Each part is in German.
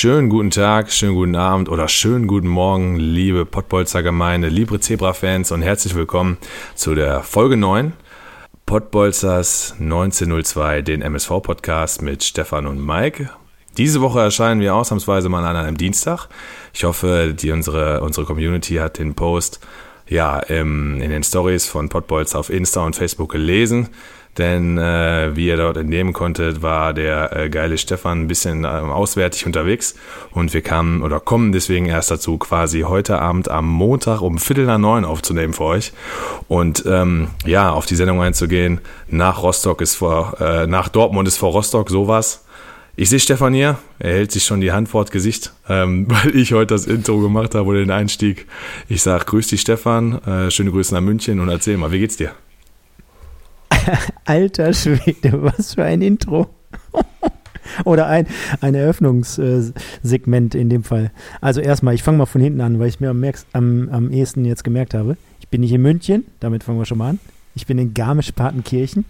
Schönen guten Tag, schönen guten Abend oder schönen guten Morgen, liebe Pottbolzer Gemeinde, liebe Zebra-Fans und herzlich willkommen zu der Folge 9 Pottbolzers 1902, den MSV-Podcast mit Stefan und Mike. Diese Woche erscheinen wir ausnahmsweise mal an einem Dienstag. Ich hoffe, die, unsere, unsere Community hat den Post ja, im, in den Stories von Pottbolzer auf Insta und Facebook gelesen. Denn äh, wie ihr dort entnehmen konntet, war der äh, geile Stefan ein bisschen äh, auswärtig unterwegs und wir kamen oder kommen deswegen erst dazu, quasi heute Abend am Montag um Viertel nach neun aufzunehmen für euch und ähm, ja, auf die Sendung einzugehen. Nach Rostock ist vor, äh, nach Dortmund ist vor Rostock sowas. Ich sehe Stefan hier, er hält sich schon die Hand vor das Gesicht, ähm, weil ich heute das Intro gemacht habe oder den Einstieg. Ich sage, grüß dich Stefan, äh, schöne Grüße nach München und erzähl mal, wie geht's dir? Alter Schwede, was für ein Intro. Oder ein, ein Eröffnungssegment in dem Fall. Also erstmal, ich fange mal von hinten an, weil ich mir am, am, am ehesten jetzt gemerkt habe. Ich bin nicht in München, damit fangen wir schon mal an. Ich bin in Garmisch-Partenkirchen.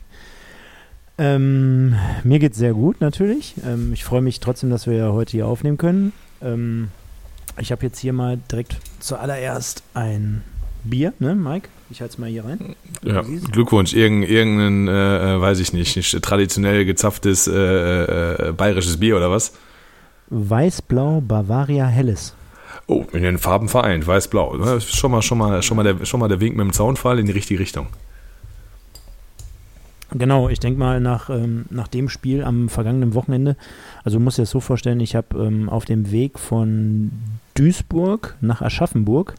Ähm, mir geht es sehr gut natürlich. Ähm, ich freue mich trotzdem, dass wir ja heute hier aufnehmen können. Ähm, ich habe jetzt hier mal direkt zuallererst ein Bier, ne, Mike? Ich halte es mal hier rein. Ja, Glückwunsch. Irgend, irgendein, äh, äh, weiß ich nicht, nicht traditionell gezapftes äh, äh, bayerisches Bier oder was? Weiß-Blau Bavaria Helles. Oh, in den Farben vereint, weiß-blau. Schon mal, schon, mal, schon, mal der, schon mal der Wink mit dem Zaunfall in die richtige Richtung. Genau, ich denke mal nach, ähm, nach dem Spiel am vergangenen Wochenende, also musst dir das so vorstellen, ich habe ähm, auf dem Weg von Duisburg nach Aschaffenburg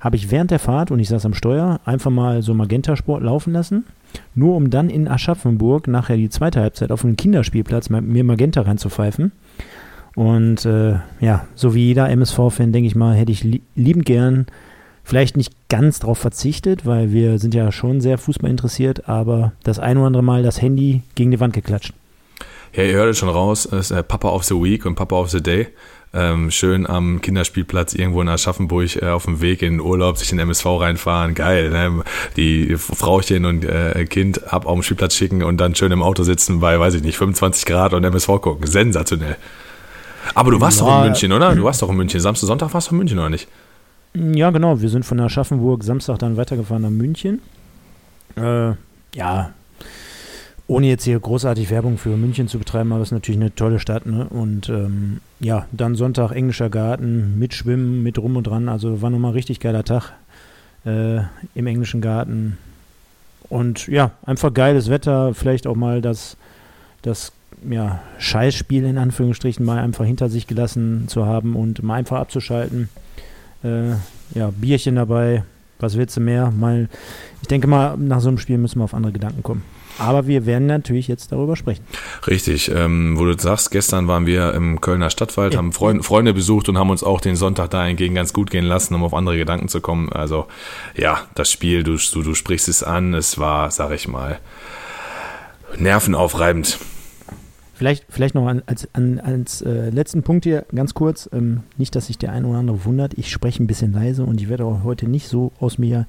habe ich während der Fahrt, und ich saß am Steuer, einfach mal so Magenta-Sport laufen lassen, nur um dann in Aschaffenburg nachher die zweite Halbzeit auf einem Kinderspielplatz mir Magenta reinzupfeifen. Und äh, ja, so wie jeder MSV-Fan, denke ich mal, hätte ich li liebend gern vielleicht nicht ganz darauf verzichtet, weil wir sind ja schon sehr Fußball interessiert, aber das ein oder andere Mal das Handy gegen die Wand geklatscht. Ja, ihr hört es schon raus, ist äh, Papa of the Week und Papa of the Day ähm, schön am Kinderspielplatz irgendwo in Aschaffenburg äh, auf dem Weg in den Urlaub sich in den MSV reinfahren, geil, ne? die Frauchen und äh, Kind ab auf den Spielplatz schicken und dann schön im Auto sitzen bei, weiß ich nicht, 25 Grad und MSV gucken, sensationell. Aber du warst ja. doch in München, oder? Du warst doch in München, Samstag, Sonntag warst du in München, oder nicht? Ja, genau, wir sind von Aschaffenburg Samstag dann weitergefahren nach München. Äh, ja, ohne jetzt hier großartig Werbung für München zu betreiben, aber es ist natürlich eine tolle Stadt. Ne? Und ähm, ja, dann Sonntag englischer Garten, mit Schwimmen, mit rum und dran. Also war nochmal ein richtig geiler Tag äh, im englischen Garten. Und ja, einfach geiles Wetter, vielleicht auch mal das, das ja, Scheißspiel in Anführungsstrichen mal einfach hinter sich gelassen zu haben und mal einfach abzuschalten. Äh, ja, Bierchen dabei, was willst du mehr? Mal, ich denke mal, nach so einem Spiel müssen wir auf andere Gedanken kommen. Aber wir werden natürlich jetzt darüber sprechen. Richtig, ähm, wo du sagst, gestern waren wir im Kölner Stadtwald, ja. haben Freunde, Freunde besucht und haben uns auch den Sonntag dahingegen ganz gut gehen lassen, um auf andere Gedanken zu kommen. Also ja, das Spiel, du, du, du sprichst es an, es war, sag ich mal, nervenaufreibend. Vielleicht, vielleicht noch als, an, als äh, letzten Punkt hier ganz kurz, ähm, nicht, dass sich der eine oder andere wundert, ich spreche ein bisschen leise und ich werde auch heute nicht so aus mir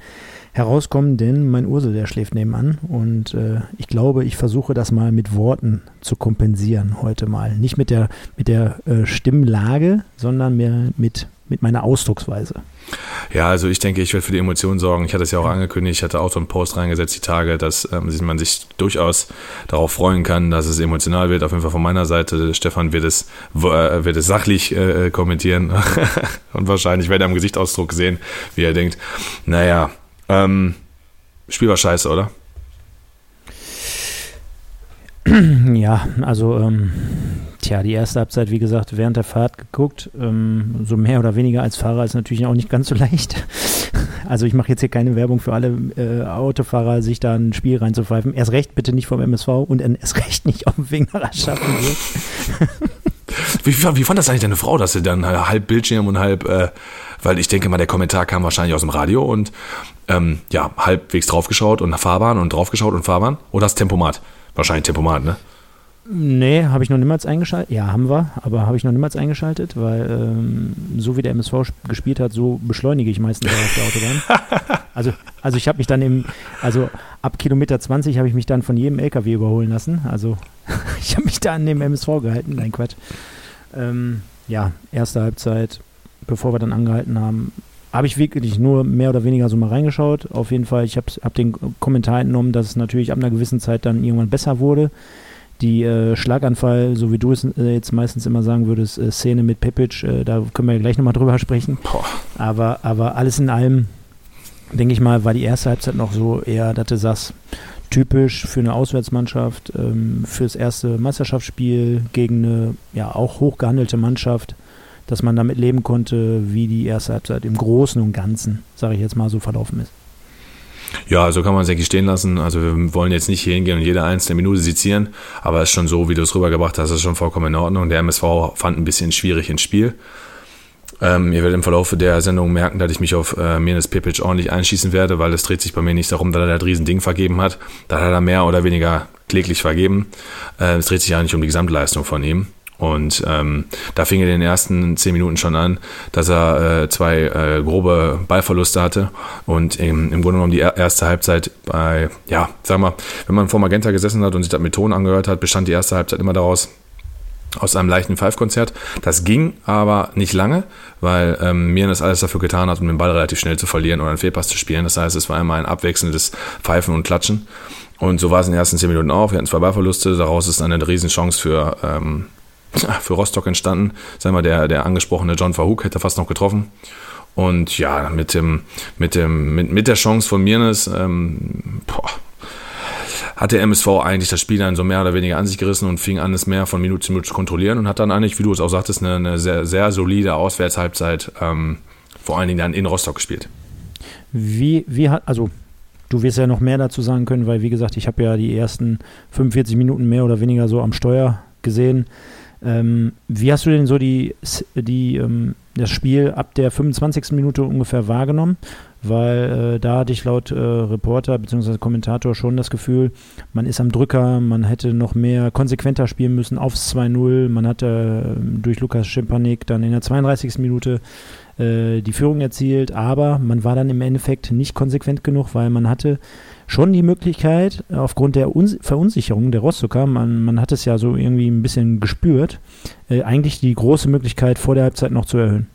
herauskommen, denn mein Ursel, der schläft nebenan und äh, ich glaube, ich versuche das mal mit Worten zu kompensieren heute mal. Nicht mit der, mit der äh, Stimmlage, sondern mehr mit, mit meiner Ausdrucksweise. Ja, also ich denke, ich werde für die Emotionen sorgen. Ich hatte es ja auch angekündigt, ich hatte auch so einen Post reingesetzt die Tage, dass ähm, man sich durchaus darauf freuen kann, dass es emotional wird. Auf jeden Fall von meiner Seite. Stefan wird es, äh, wird es sachlich äh, kommentieren und wahrscheinlich werde er am Gesichtsausdruck sehen, wie er denkt, naja, ähm, Spiel war scheiße, oder? Ja, also ähm, tja, die erste Halbzeit, wie gesagt, während der Fahrt geguckt. Ähm, so mehr oder weniger als Fahrer ist natürlich auch nicht ganz so leicht. Also ich mache jetzt hier keine Werbung für alle äh, Autofahrer, sich da ein Spiel reinzupfeifen. Erst recht bitte nicht vom MSV und erst recht nicht auf dem Weg nach Aschaffenburg. wie, wie, fand das eigentlich deine Frau, dass sie dann halb Bildschirm und halb, äh, weil ich denke mal, der Kommentar kam wahrscheinlich aus dem Radio und ähm, ja, halbwegs draufgeschaut und Fahrbahn und draufgeschaut und Fahrbahn. Oder das Tempomat? Wahrscheinlich Tempomat, ne? Nee, habe ich noch niemals eingeschaltet. Ja, haben wir, aber habe ich noch niemals eingeschaltet, weil ähm, so wie der MSV gespielt hat, so beschleunige ich meistens auf der Autobahn. also, also ich habe mich dann im, also ab Kilometer 20 habe ich mich dann von jedem LKW überholen lassen. Also ich habe mich da an dem MSV gehalten, nein Quatsch. Ähm, ja, erste Halbzeit, bevor wir dann angehalten haben, habe ich wirklich nur mehr oder weniger so mal reingeschaut. Auf jeden Fall, ich habe hab den Kommentar entnommen, dass es natürlich ab einer gewissen Zeit dann irgendwann besser wurde die äh, Schlaganfall, so wie du es äh, jetzt meistens immer sagen würdest, äh, Szene mit Pepic, äh, da können wir gleich nochmal drüber sprechen. Aber, aber alles in allem, denke ich mal, war die erste Halbzeit noch so eher, dass du sagst, typisch für eine Auswärtsmannschaft, ähm, fürs erste Meisterschaftsspiel gegen eine ja auch hochgehandelte Mannschaft, dass man damit leben konnte, wie die erste Halbzeit im Großen und Ganzen, sage ich jetzt mal, so verlaufen ist. Ja, so kann man es eigentlich stehen lassen. Also wir wollen jetzt nicht hier hingehen und jede einzelne Minute sezieren, aber es ist schon so, wie du es rübergebracht hast, ist schon vollkommen in Ordnung. Der MSV fand ein bisschen schwierig ins Spiel. Ähm, ihr werdet im Verlauf der Sendung merken, dass ich mich auf äh, Mirnes Pipic ordentlich einschießen werde, weil es dreht sich bei mir nicht darum, dass er das Riesending vergeben hat. Da hat er mehr oder weniger kläglich vergeben. Äh, es dreht sich nicht um die Gesamtleistung von ihm. Und ähm, da fing er in den ersten zehn Minuten schon an, dass er äh, zwei äh, grobe Ballverluste hatte und im, im Grunde genommen die erste Halbzeit bei, ja, sag mal, wenn man vor Magenta gesessen hat und sich das mit Ton angehört hat, bestand die erste Halbzeit immer daraus, aus einem leichten Five-Konzert. Das ging aber nicht lange, weil ähm, Miran das alles dafür getan hat, um den Ball relativ schnell zu verlieren oder einen Fehlpass zu spielen. Das heißt, es war immer ein abwechselndes Pfeifen und Klatschen. Und so war es in den ersten zehn Minuten auch. Wir hatten zwei Ballverluste. Daraus ist eine Riesenchance für ähm, für Rostock entstanden. Sagen wir, der, der angesprochene John Verhoek hätte fast noch getroffen. Und ja, mit, dem, mit, dem, mit, mit der Chance von Mirnes ähm, hat der MSV eigentlich das Spiel dann so mehr oder weniger an sich gerissen und fing an, es mehr von Minute zu Minute zu kontrollieren und hat dann eigentlich, wie du es auch sagtest, eine, eine sehr, sehr solide Auswärtshalbzeit ähm, vor allen Dingen dann in Rostock gespielt. Wie, wie hat, also du wirst ja noch mehr dazu sagen können, weil wie gesagt, ich habe ja die ersten 45 Minuten mehr oder weniger so am Steuer gesehen. Ähm, wie hast du denn so die, die, ähm, das Spiel ab der 25. Minute ungefähr wahrgenommen? Weil äh, da hatte ich laut äh, Reporter bzw. Kommentator schon das Gefühl, man ist am Drücker, man hätte noch mehr konsequenter spielen müssen aufs 2-0. Man hatte äh, durch Lukas Schempanik dann in der 32. Minute äh, die Führung erzielt, aber man war dann im Endeffekt nicht konsequent genug, weil man hatte schon die Möglichkeit, aufgrund der Un Verunsicherung der Rostocker, man, man hat es ja so irgendwie ein bisschen gespürt, äh, eigentlich die große Möglichkeit vor der Halbzeit noch zu erhöhen.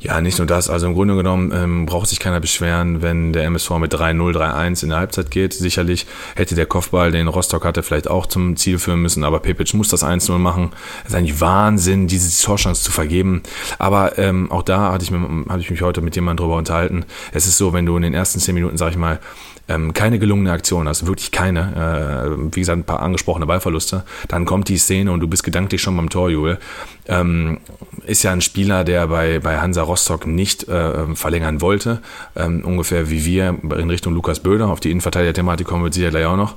Ja, nicht nur das. Also im Grunde genommen ähm, braucht sich keiner beschweren, wenn der MSV mit 3-0, 3-1 in der Halbzeit geht. Sicherlich hätte der Kopfball, den Rostock hatte, vielleicht auch zum Ziel führen müssen, aber Pepic muss das 1-0 machen. Es ist eigentlich Wahnsinn, diese Torchance zu vergeben. Aber ähm, auch da hatte ich, hatte ich mich heute mit jemandem drüber unterhalten. Es ist so, wenn du in den ersten 10 Minuten, sag ich mal, ähm, keine gelungene Aktion hast, wirklich keine, äh, wie gesagt, ein paar angesprochene Ballverluste, dann kommt die Szene und du bist gedanklich schon beim Torjubel. Ähm, ist ja ein Spieler, der bei, bei Hansa Rostock nicht äh, verlängern wollte, ähm, ungefähr wie wir in Richtung Lukas Böder, auf die Innenverteidiger-Thematik kommen wir sicher gleich auch noch.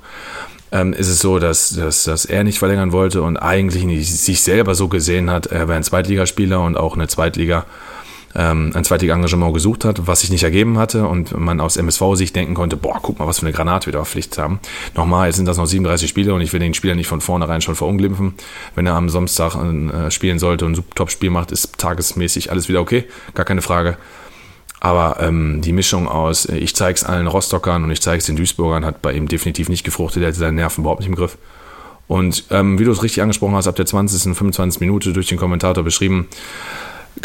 Ähm, ist es so, dass, dass, dass er nicht verlängern wollte und eigentlich nicht sich selber so gesehen hat, er wäre ein Zweitligaspieler und auch eine Zweitliga- ähm, ein Zweitliga-Engagement gesucht hat, was sich nicht ergeben hatte und man aus MSV-Sicht denken konnte, boah, guck mal, was für eine Granate wir da auf Pflicht haben. Nochmal, jetzt sind das noch 37 Spiele und ich will den Spieler nicht von vornherein schon verunglimpfen. Wenn er am Samstag äh, spielen sollte und ein Top-Spiel macht, ist tagesmäßig alles wieder okay, gar keine Frage. Aber ähm, die Mischung aus, äh, ich zeige es allen Rostockern und ich zeige es den Duisburgern, hat bei ihm definitiv nicht gefruchtet. Er hatte seine Nerven überhaupt nicht im Griff. Und ähm, wie du es richtig angesprochen hast, ab der 20. und 25. Minute durch den Kommentator beschrieben,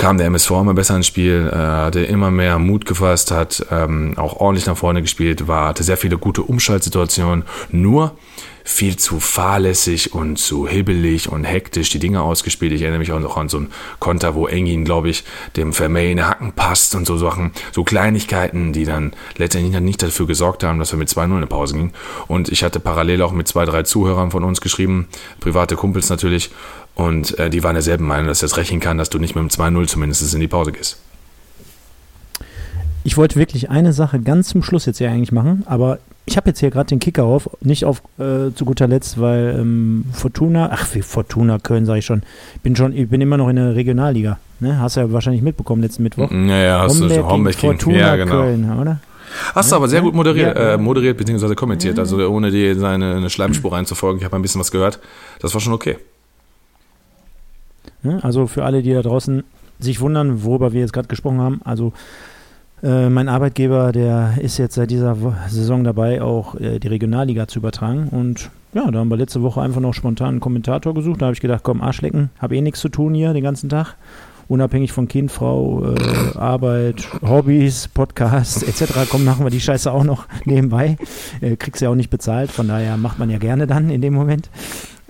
kam der MSV immer besser ins Spiel, äh, hatte immer mehr Mut gefasst, hat ähm, auch ordentlich nach vorne gespielt, war, hatte sehr viele gute Umschaltsituationen, nur viel zu fahrlässig und zu hibbelig und hektisch die Dinge ausgespielt. Ich erinnere mich auch noch an so einen Konter, wo Engin, glaube ich, dem Vermey in Hacken passt und so Sachen, so Kleinigkeiten, die dann letztendlich nicht dafür gesorgt haben, dass wir mit 2-0 in Pause gingen. Und ich hatte parallel auch mit zwei, drei Zuhörern von uns geschrieben, private Kumpels natürlich, und äh, die waren derselben Meinung, dass das rechnen kann, dass du nicht mit dem 2-0 zumindest in die Pause gehst. Ich wollte wirklich eine Sache ganz zum Schluss jetzt ja eigentlich machen, aber ich habe jetzt hier gerade den Kicker auf, nicht auf äh, zu guter Letzt, weil ähm, Fortuna, ach wie Fortuna Köln sage ich schon, ich bin schon, ich bin immer noch in der Regionalliga. Ne? Hast du ja wahrscheinlich mitbekommen letzten Mittwoch. Ja, ja, hast Homberg du Homberg gegen Fortuna ja, genau. Köln, oder? Hast du aber sehr gut moderiert, Ja, ja. äh, moderiert bzw. kommentiert, also ohne dir seine eine Schleimspur reinzufolgen. Ich habe ein bisschen was gehört. Das war schon okay. Ne? Also für alle, die da draußen sich wundern, worüber wir jetzt gerade gesprochen haben, also äh, mein Arbeitgeber, der ist jetzt seit dieser Saison dabei, auch äh, die Regionalliga zu übertragen. Und ja, da haben wir letzte Woche einfach noch spontan einen Kommentator gesucht. Da habe ich gedacht, komm, Arschlecken, habe eh nichts zu tun hier den ganzen Tag. Unabhängig von Kind, Frau, äh, Arbeit, Hobbys, Podcast etc. Komm, machen wir die Scheiße auch noch nebenbei. Äh, kriegst ja auch nicht bezahlt, von daher macht man ja gerne dann in dem Moment.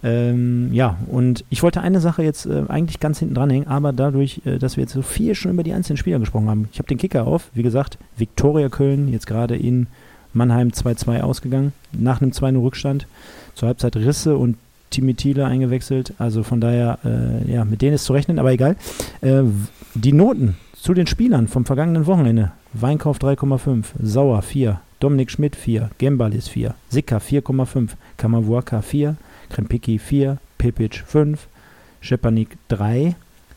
Ähm, ja, und ich wollte eine Sache jetzt äh, eigentlich ganz hinten dranhängen, aber dadurch, äh, dass wir jetzt so viel schon über die einzelnen Spieler gesprochen haben. Ich habe den Kicker auf, wie gesagt, Viktoria Köln, jetzt gerade in Mannheim 2-2 ausgegangen, nach einem 2-0 Rückstand. Zur Halbzeit Risse und Timmy Thiele eingewechselt. Also von daher, äh, ja, mit denen ist zu rechnen, aber egal. Äh, die Noten zu den Spielern vom vergangenen Wochenende. Weinkauf 3,5, Sauer 4, Dominik Schmidt 4, Gembalis 4, Sicker 4,5, Kamavuaka 4, Krempicki 4, Pepic 5, Schepanik 3,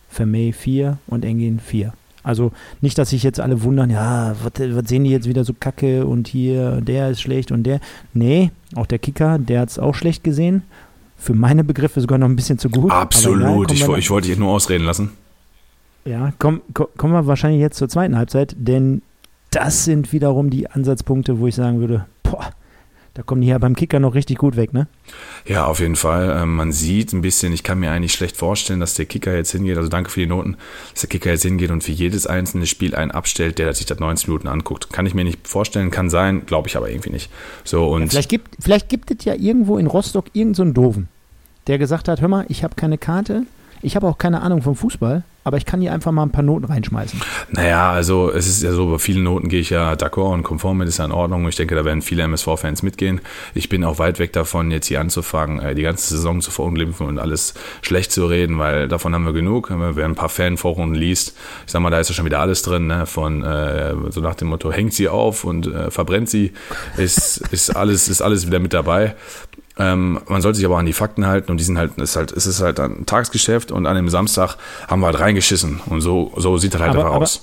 Vermey 4 und Engin 4. Also nicht, dass sich jetzt alle wundern, ja, was, sehen die jetzt wieder so kacke und hier, der ist schlecht und der. Nee, auch der Kicker, der hat es auch schlecht gesehen. Für meine Begriffe sogar noch ein bisschen zu gut. Absolut. Ich, ich wollte dich nur ausreden lassen. ja, komm, komm, kommen wir wahrscheinlich jetzt zur zweiten Halbzeit, denn das sind wiederum die Ansatzpunkte, wo ich sagen würde, boah, da kommen die ja beim Kicker noch richtig gut weg, ne? Ja, auf jeden Fall. Ähm, man sieht ein bisschen, ich kann mir eigentlich schlecht vorstellen, dass der Kicker jetzt hingeht, also danke für die Noten, dass der Kicker jetzt hingeht und für jedes einzelne Spiel einen abstellt, der sich das 90 Minuten anguckt. Kann ich mir nicht vorstellen, kann sein, glaube ich aber irgendwie nicht. So und Vielleicht gibt, vielleicht gibt es ja irgendwo in Rostock irgendeinen so einen Doofen, der gesagt hat, hör mal, ich habe keine Karte, ich habe auch keine Ahnung vom Fußball, aber ich kann hier einfach mal ein paar Noten reinschmeißen. Naja, also es ist ja so, bei vielen Noten gehe ich ja d'accord und konform mit, ist ja in Ordnung. Ich denke, da werden viele MSV-Fans mitgehen. Ich bin auch weit weg davon, jetzt hier anzufangen, äh, die ganze Saison zu verunglimpfen und alles schlecht zu reden, weil davon haben wir genug. Wer ein paar Fanforen liest, ich sag mal, da ist ja schon wieder alles drin, ne? von äh, so nach dem Motto, hängt sie auf und äh, verbrennt sie, ist, ist, alles, ist alles wieder mit dabei. Ähm, man sollte sich aber an die Fakten halten und die sind halt, ist halt, es ist halt ein Tagesgeschäft und an dem Samstag haben wir halt reingeschissen und so, so sieht das halt aber, einfach aber, aus.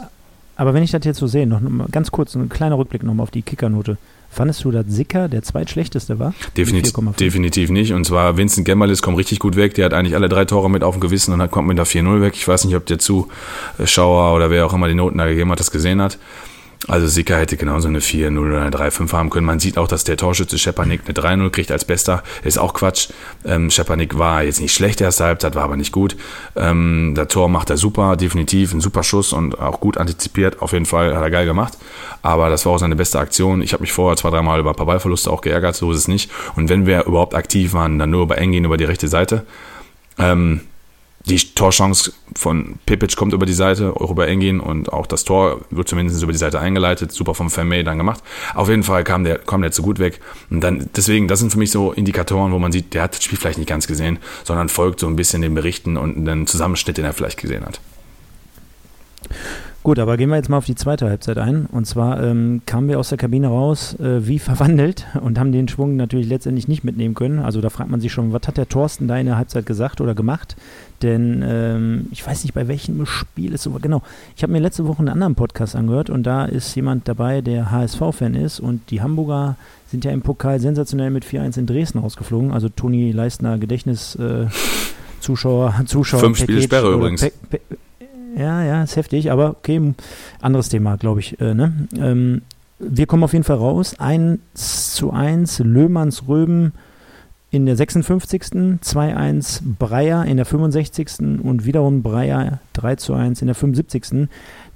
aber wenn ich das jetzt so sehe, noch mal ganz kurz ein kleiner Rückblick nochmal auf die Kickernote. Fandest du, dass Sicker der zweitschlechteste war? Definitiv, 4,5. definitiv nicht. Und zwar Vincent Gemmerlis kommt richtig gut weg. Der hat eigentlich alle drei Tore mit auf dem Gewissen und hat, kommt mit der 4-0 weg. Ich weiß nicht, ob der Zuschauer oder wer auch immer die Noten da gegeben hat, das gesehen hat. Also Sicker hätte genauso eine 4-0 oder eine 3-5 haben können. Man sieht auch, dass der Torschütze Schepanik eine 3-0 kriegt als Bester. Ist auch Quatsch. Ähm, Schepanik war jetzt nicht schlecht erste Halbzeit, war aber nicht gut. Ähm, der Tor macht er super, definitiv. Ein super Schuss und auch gut antizipiert. Auf jeden Fall hat er geil gemacht. Aber das war auch seine beste Aktion. Ich habe mich vorher zwei, dreimal über ein paar Ballverluste auch geärgert. So ist es nicht. Und wenn wir überhaupt aktiv waren, dann nur bei Engin über die rechte Seite. Ähm, die Torchance von Pipic kommt über die Seite, auch über Engin und auch das Tor wird zumindest über die Seite eingeleitet, super vom Vermey dann gemacht. Auf jeden Fall kam der, kam der zu gut weg. Und dann, deswegen, das sind für mich so Indikatoren, wo man sieht, der hat das Spiel vielleicht nicht ganz gesehen, sondern folgt so ein bisschen den Berichten und einen Zusammenschnitt, den er vielleicht gesehen hat. Gut, aber gehen wir jetzt mal auf die zweite Halbzeit ein. Und zwar ähm, kamen wir aus der Kabine raus äh, wie verwandelt und haben den Schwung natürlich letztendlich nicht mitnehmen können. Also da fragt man sich schon, was hat der Thorsten da in der Halbzeit gesagt oder gemacht? Denn ähm, ich weiß nicht, bei welchem Spiel es so war. Genau, ich habe mir letzte Woche einen anderen Podcast angehört und da ist jemand dabei, der HSV-Fan ist und die Hamburger sind ja im Pokal sensationell mit 4-1 in Dresden rausgeflogen. Also Toni Leistner Gedächtnis äh, Zuschauer, Zuschauer. Fünf Spiele Sperre übrigens. Pe- Pe- ja, ja, ist heftig, aber okay, anderes Thema, glaube ich. Äh, ne? ähm, wir kommen auf jeden Fall raus. 1 zu 1, Löhmanns Röben in der 56. 2-1 Breyer in der 65. und wiederum Breyer 3 zu 1 in der 75.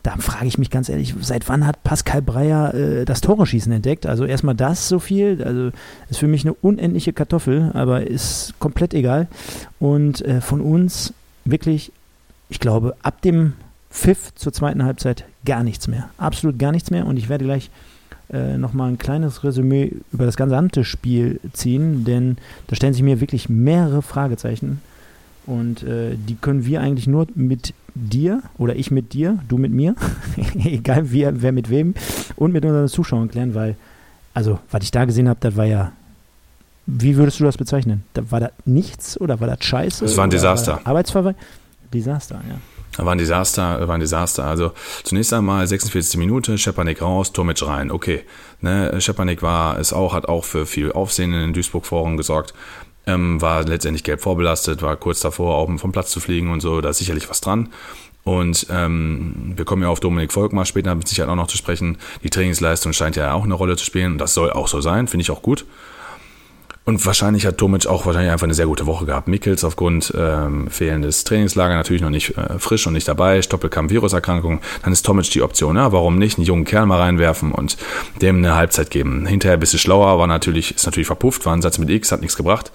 Da frage ich mich ganz ehrlich, seit wann hat Pascal Breyer äh, das Tore-Schießen entdeckt? Also erstmal das so viel, also ist für mich eine unendliche Kartoffel, aber ist komplett egal. Und äh, von uns wirklich ich glaube, ab dem Pfiff zur zweiten Halbzeit gar nichts mehr. Absolut gar nichts mehr. Und ich werde gleich äh, nochmal ein kleines Resümee über das gesamte Spiel ziehen, denn da stellen sich mir wirklich mehrere Fragezeichen. Und äh, die können wir eigentlich nur mit dir oder ich mit dir, du mit mir, egal wer, wer mit wem, und mit unseren Zuschauern klären, weil also, was ich da gesehen habe, das war ja. Wie würdest du das bezeichnen? Da, war das nichts oder war das scheiße? Es war ein Desaster. War Arbeitsverweis? Desaster, ja. War ein Desaster, war ein Desaster. Also zunächst einmal 46 Minuten, Schepanik raus, Tomic rein. Okay, ne, Schepanik war es auch, hat auch für viel Aufsehen in den Duisburg-Foren gesorgt. Ähm, war letztendlich gelb vorbelastet, war kurz davor, auch vom Platz zu fliegen und so. Da ist sicherlich was dran. Und ähm, wir kommen ja auf Dominik Volkmar später mit Sicherheit auch noch zu sprechen. Die Trainingsleistung scheint ja auch eine Rolle zu spielen. Und das soll auch so sein, finde ich auch gut. Und wahrscheinlich hat Tomic auch wahrscheinlich einfach eine sehr gute Woche gehabt. Mikkels aufgrund ähm, fehlendes Trainingslager natürlich noch nicht äh, frisch und nicht dabei. Stoppelkamm-Viruserkrankung. Dann ist Tomic die Option. Ja, warum nicht? Einen jungen Kerl mal reinwerfen und dem eine Halbzeit geben. Hinterher ein bisschen schlauer, war natürlich, ist natürlich verpufft, war ein Satz mit X, hat nichts gebracht.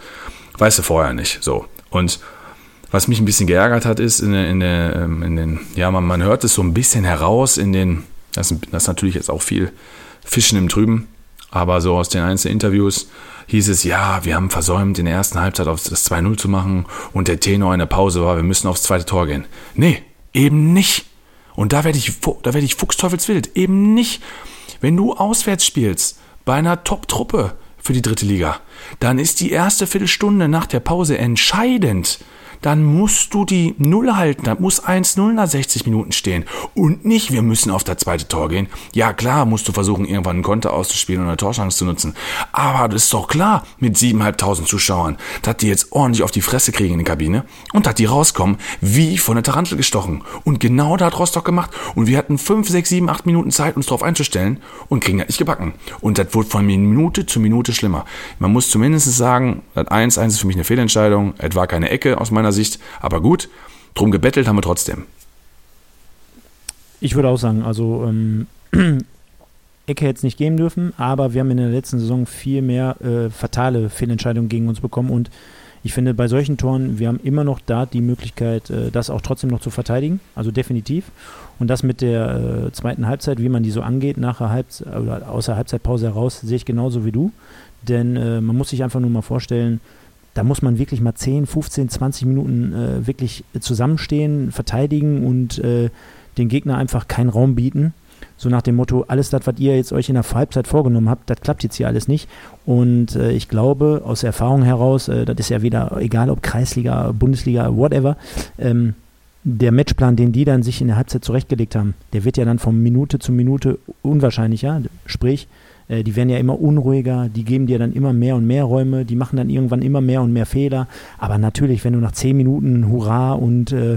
Weißt du vorher nicht. So. Und was mich ein bisschen geärgert hat, ist in, in, ähm, in den, ja, man, man hört es so ein bisschen heraus in den, das, das ist natürlich jetzt auch viel Fischen im Trüben, aber so aus den einzelnen Interviews hieß es, ja, wir haben versäumt, in der ersten Halbzeit auf das 2-0 zu machen und der Tenor in der Pause war, wir müssen aufs zweite Tor gehen. Nee, eben nicht. Und da werde ich, da werde ich fuchsteufelswild. Eben nicht. Wenn du auswärts spielst, bei einer Top-Truppe für die dritte Liga, dann ist die erste Viertelstunde nach der Pause entscheidend dann musst du die Null halten. Da muss 1-0 nach 60 Minuten stehen. Und nicht, wir müssen auf das zweite Tor gehen. Ja, klar, musst du versuchen, irgendwann einen Konter auszuspielen und eine Torchance zu nutzen. Aber das ist doch klar, mit 7.500 Zuschauern, dass die jetzt ordentlich auf die Fresse kriegen in der Kabine und dass die rauskommen, wie von der Tarantel gestochen. Und genau da hat Rostock gemacht. Und wir hatten 5, 6, 7, 8 Minuten Zeit, uns darauf einzustellen und kriegen das nicht gebacken. Und das wurde von Minute zu Minute schlimmer. Man muss zumindest sagen, das 1-1 ist für mich eine Fehlentscheidung. Es war keine Ecke aus meiner meiner Sicht. Aber gut, drum gebettelt haben wir trotzdem. Ich würde auch sagen, also ähm, Ecke hätte es nicht geben dürfen, aber wir haben in der letzten Saison viel mehr äh, fatale Fehlentscheidungen gegen uns bekommen und ich finde, bei solchen Toren, wir haben immer noch da die Möglichkeit, äh, das auch trotzdem noch zu verteidigen, also definitiv. Und das mit der äh, zweiten Halbzeit, wie man die so angeht, nachher Halbzeit, oder außer Halbzeitpause heraus, sehe ich genauso wie du. Denn äh, man muss sich einfach nur mal vorstellen, da muss man wirklich mal 10, 15, 20 Minuten äh, wirklich zusammenstehen, verteidigen und äh, den Gegner einfach keinen Raum bieten. So nach dem Motto, alles das, was ihr jetzt euch in der Halbzeit vorgenommen habt, das klappt jetzt hier alles nicht. Und äh, ich glaube, aus Erfahrung heraus, äh, das ist ja wieder egal, ob Kreisliga, Bundesliga, whatever, ähm, der Matchplan, den die dann sich in der Halbzeit zurechtgelegt haben, der wird ja dann von Minute zu Minute unwahrscheinlicher. Sprich, äh, die werden ja immer unruhiger, die geben dir dann immer mehr und mehr Räume, die machen dann irgendwann immer mehr und mehr Fehler. Aber natürlich, wenn du nach zehn Minuten Hurra und äh,